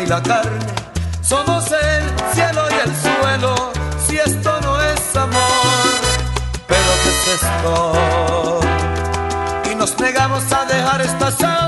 la carne, somos el cielo y el suelo. Si esto no es amor, pero ¿qué es esto? Y nos negamos a dejar estas sábanas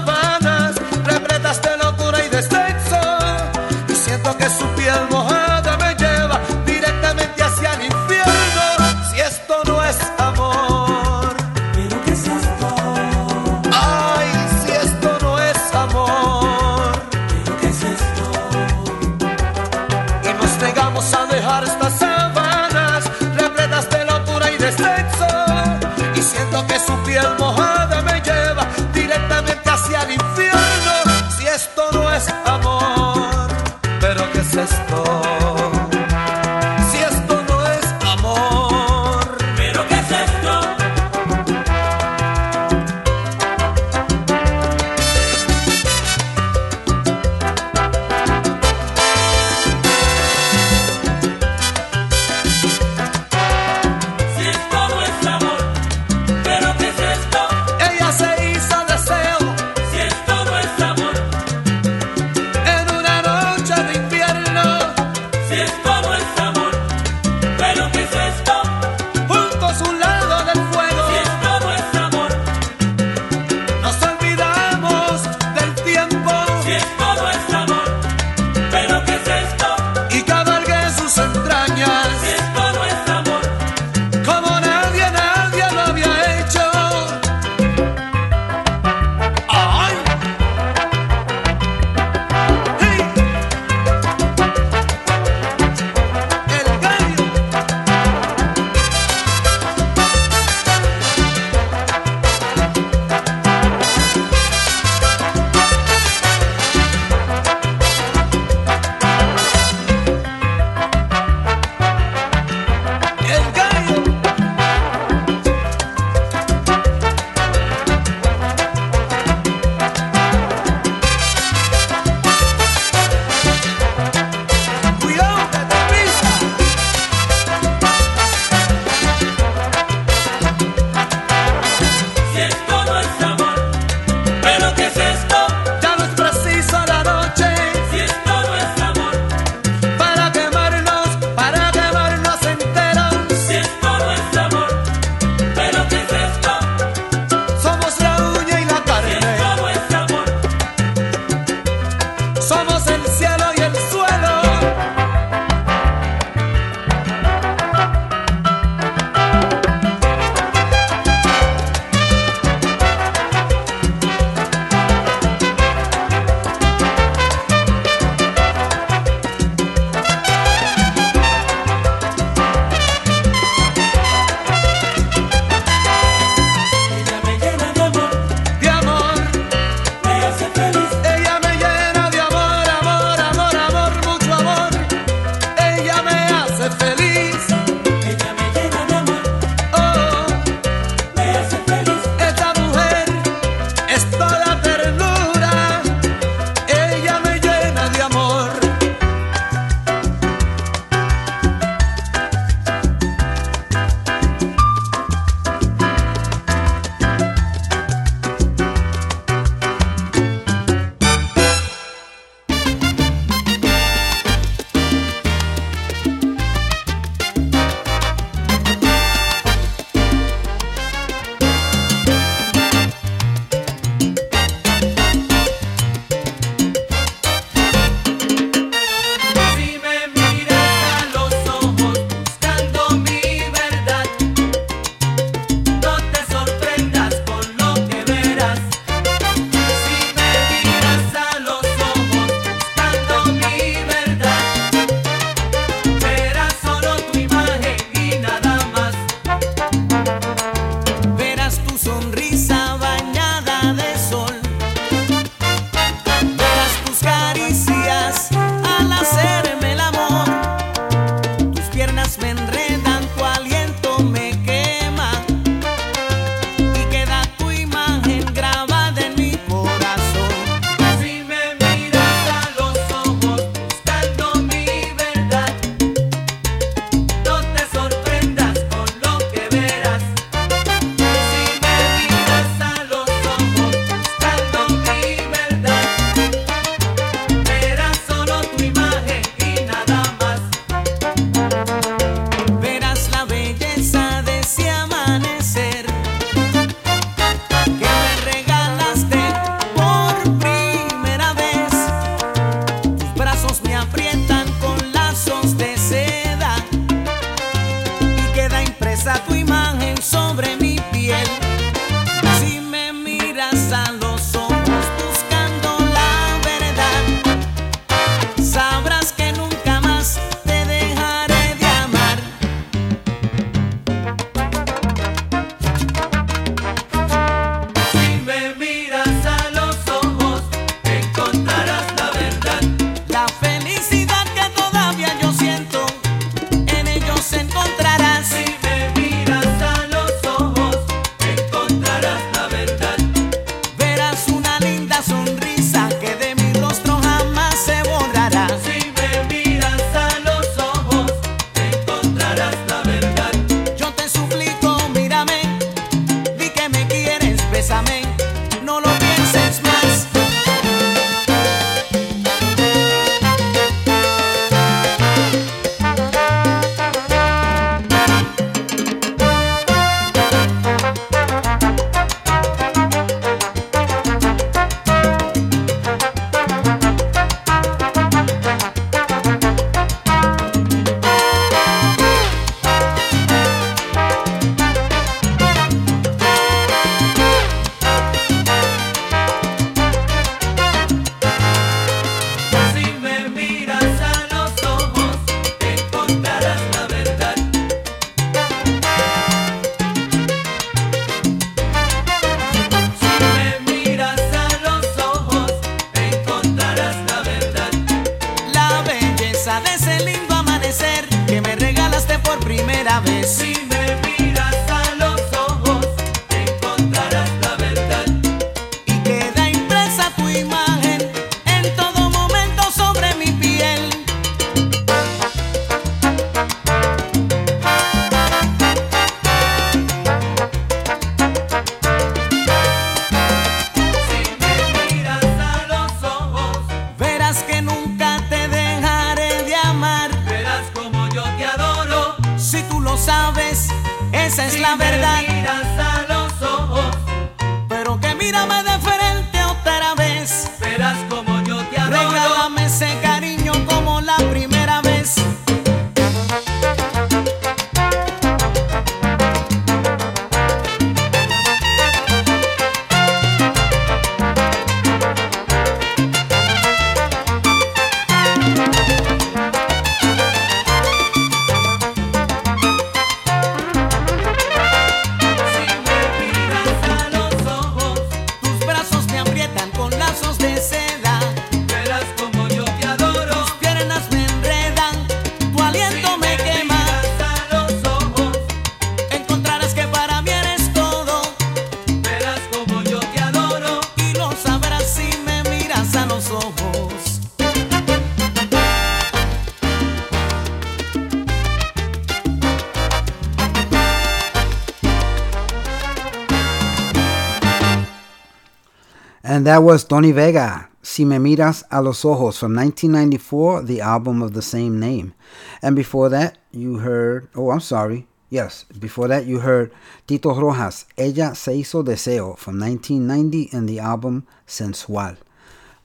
that was Tony Vega, Si Me Miras a los Ojos from 1994, the album of the same name. And before that, you heard, oh, I'm sorry. Yes, before that, you heard Tito Rojas, Ella Se Hizo Deseo from 1990 and the album Sensual.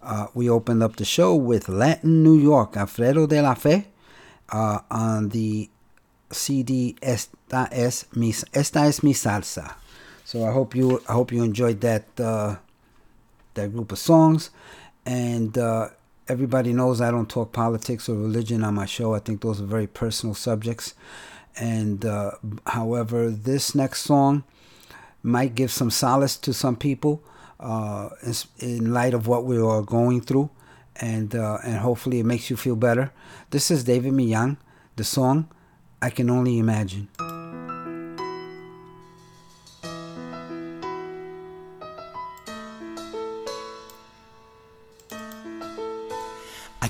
Uh, we opened up the show with Latin New York, Alfredo de la Fe, uh, on the CD Esta es mi, Esta es mi salsa. So I hope you I hope you enjoyed that uh, that group of songs. And uh, everybody knows I don't talk politics or religion on my show. I think those are very personal subjects. And uh, however, this next song might give some solace to some people uh, in- light of what we are going through, and uh, and hopefully it makes you feel better. This is David Miyang. The song "I Can Only Imagine."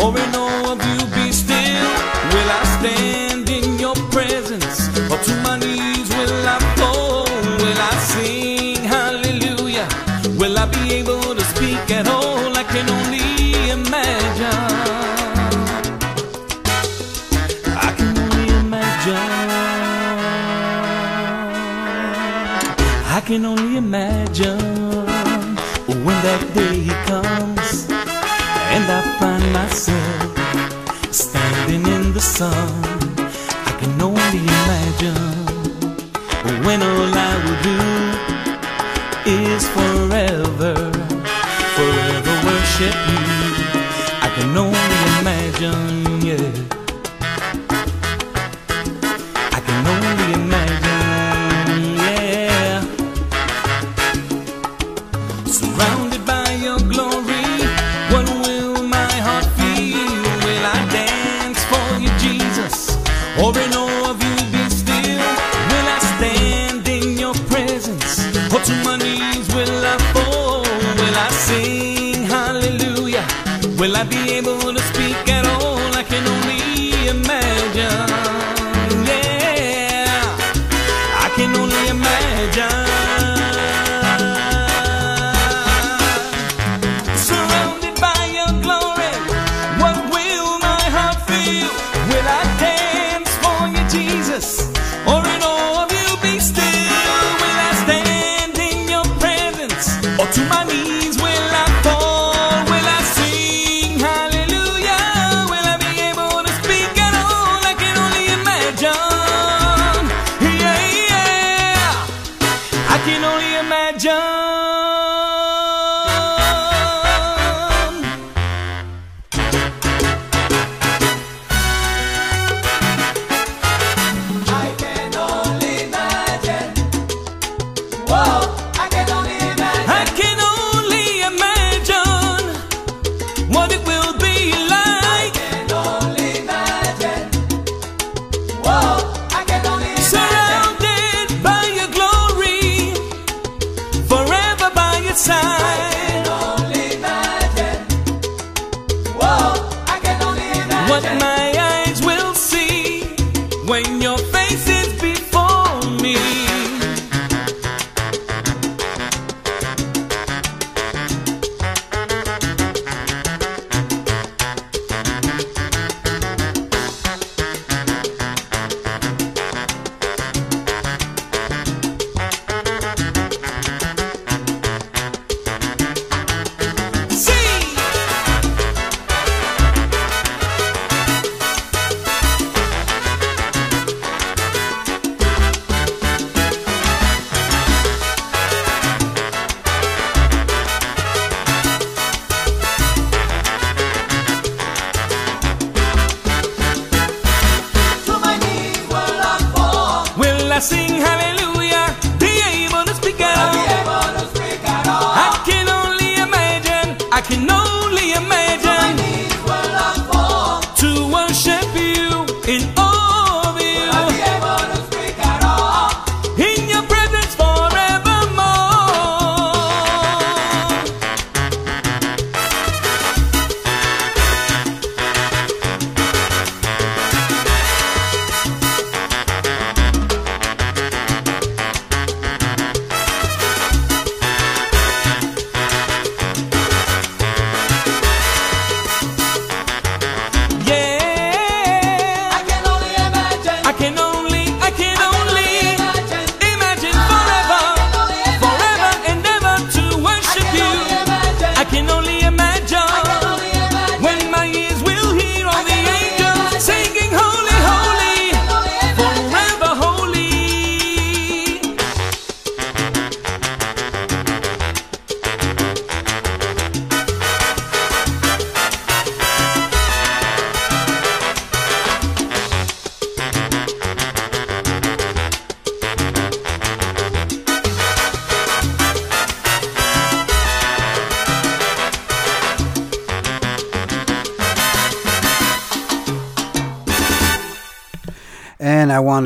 joven sun. I can only imagine when all I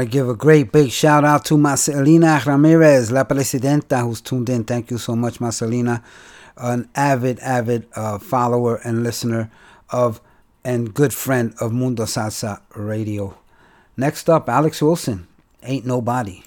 to give a great big shout out to Marcelina Ramirez, La Presidenta, who's tuned in. Thank you so much, Marcelina. An avid, avid uh, follower and listener of and good friend of Mundo Salsa Radio. Next up, Alex Wilson, Ain't Nobody.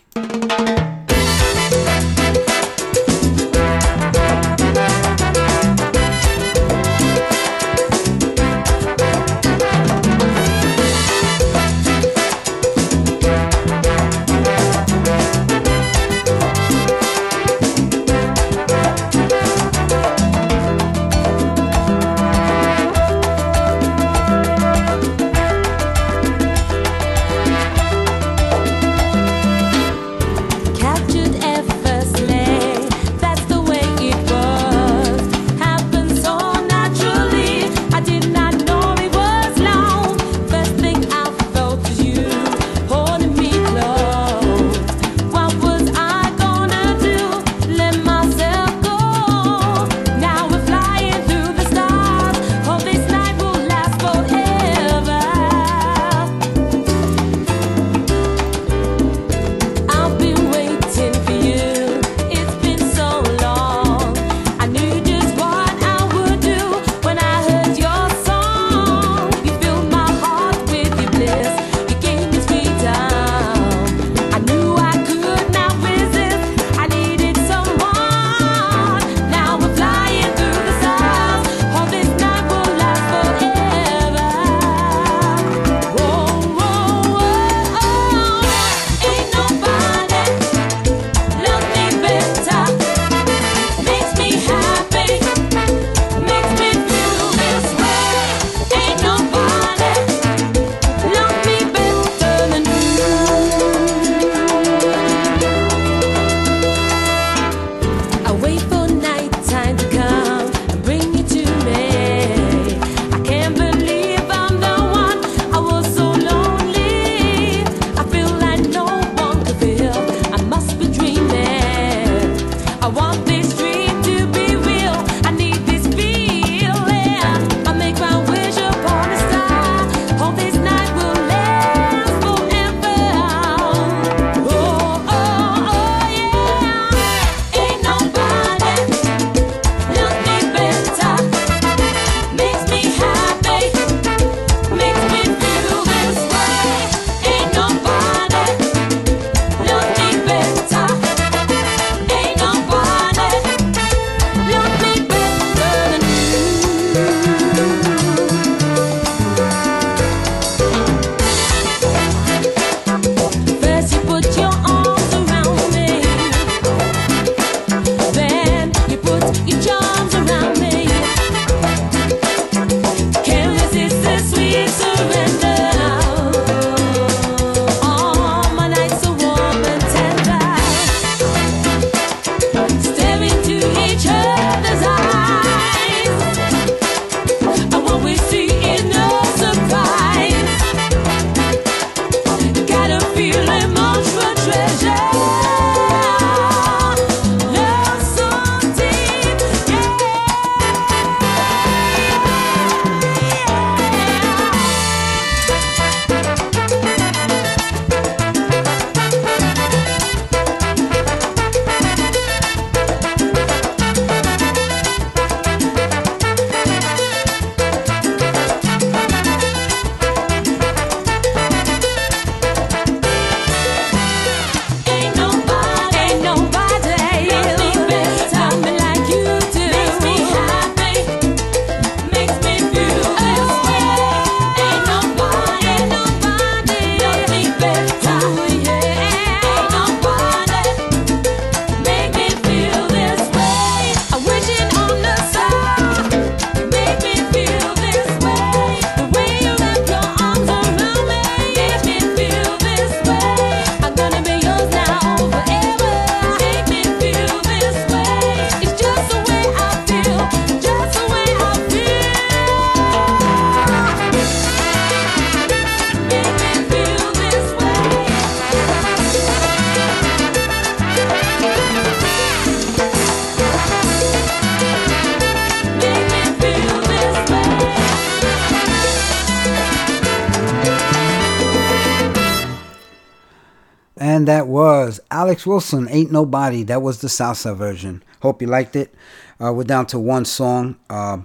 Wilson, Ain't Nobody. That was the salsa version. Hope you liked it. Uh, we're down to one song. Uh,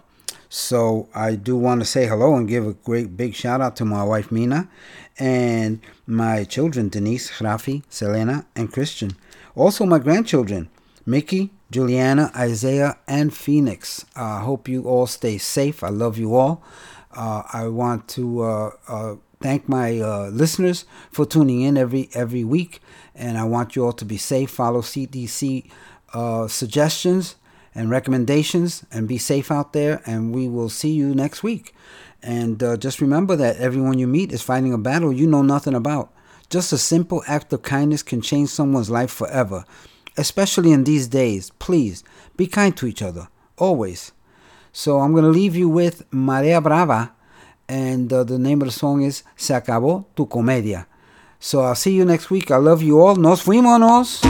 so I do want to say hello and give a great big shout out to my wife Mina and my children Denise, Rafi, Selena, and Christian. Also my grandchildren Mickey, Juliana, Isaiah, and Phoenix. I hope you all stay safe. I love you all. Uh, I want to uh, uh, thank my uh, listeners for tuning in every every week, and I want you all to be safe. Follow CDC uh, suggestions and recommendations, and be safe out there. And we will see you next week. And uh, just remember that everyone you meet is fighting a battle you know nothing about. Just a simple act of kindness can change someone's life forever. Especially in these days, please be kind to each other, always. So I'm going to leave you with Maria Brava, and uh, the name of the song is Se acabó tu comedia. So I'll see you next week. I love you all. Nos fuimos.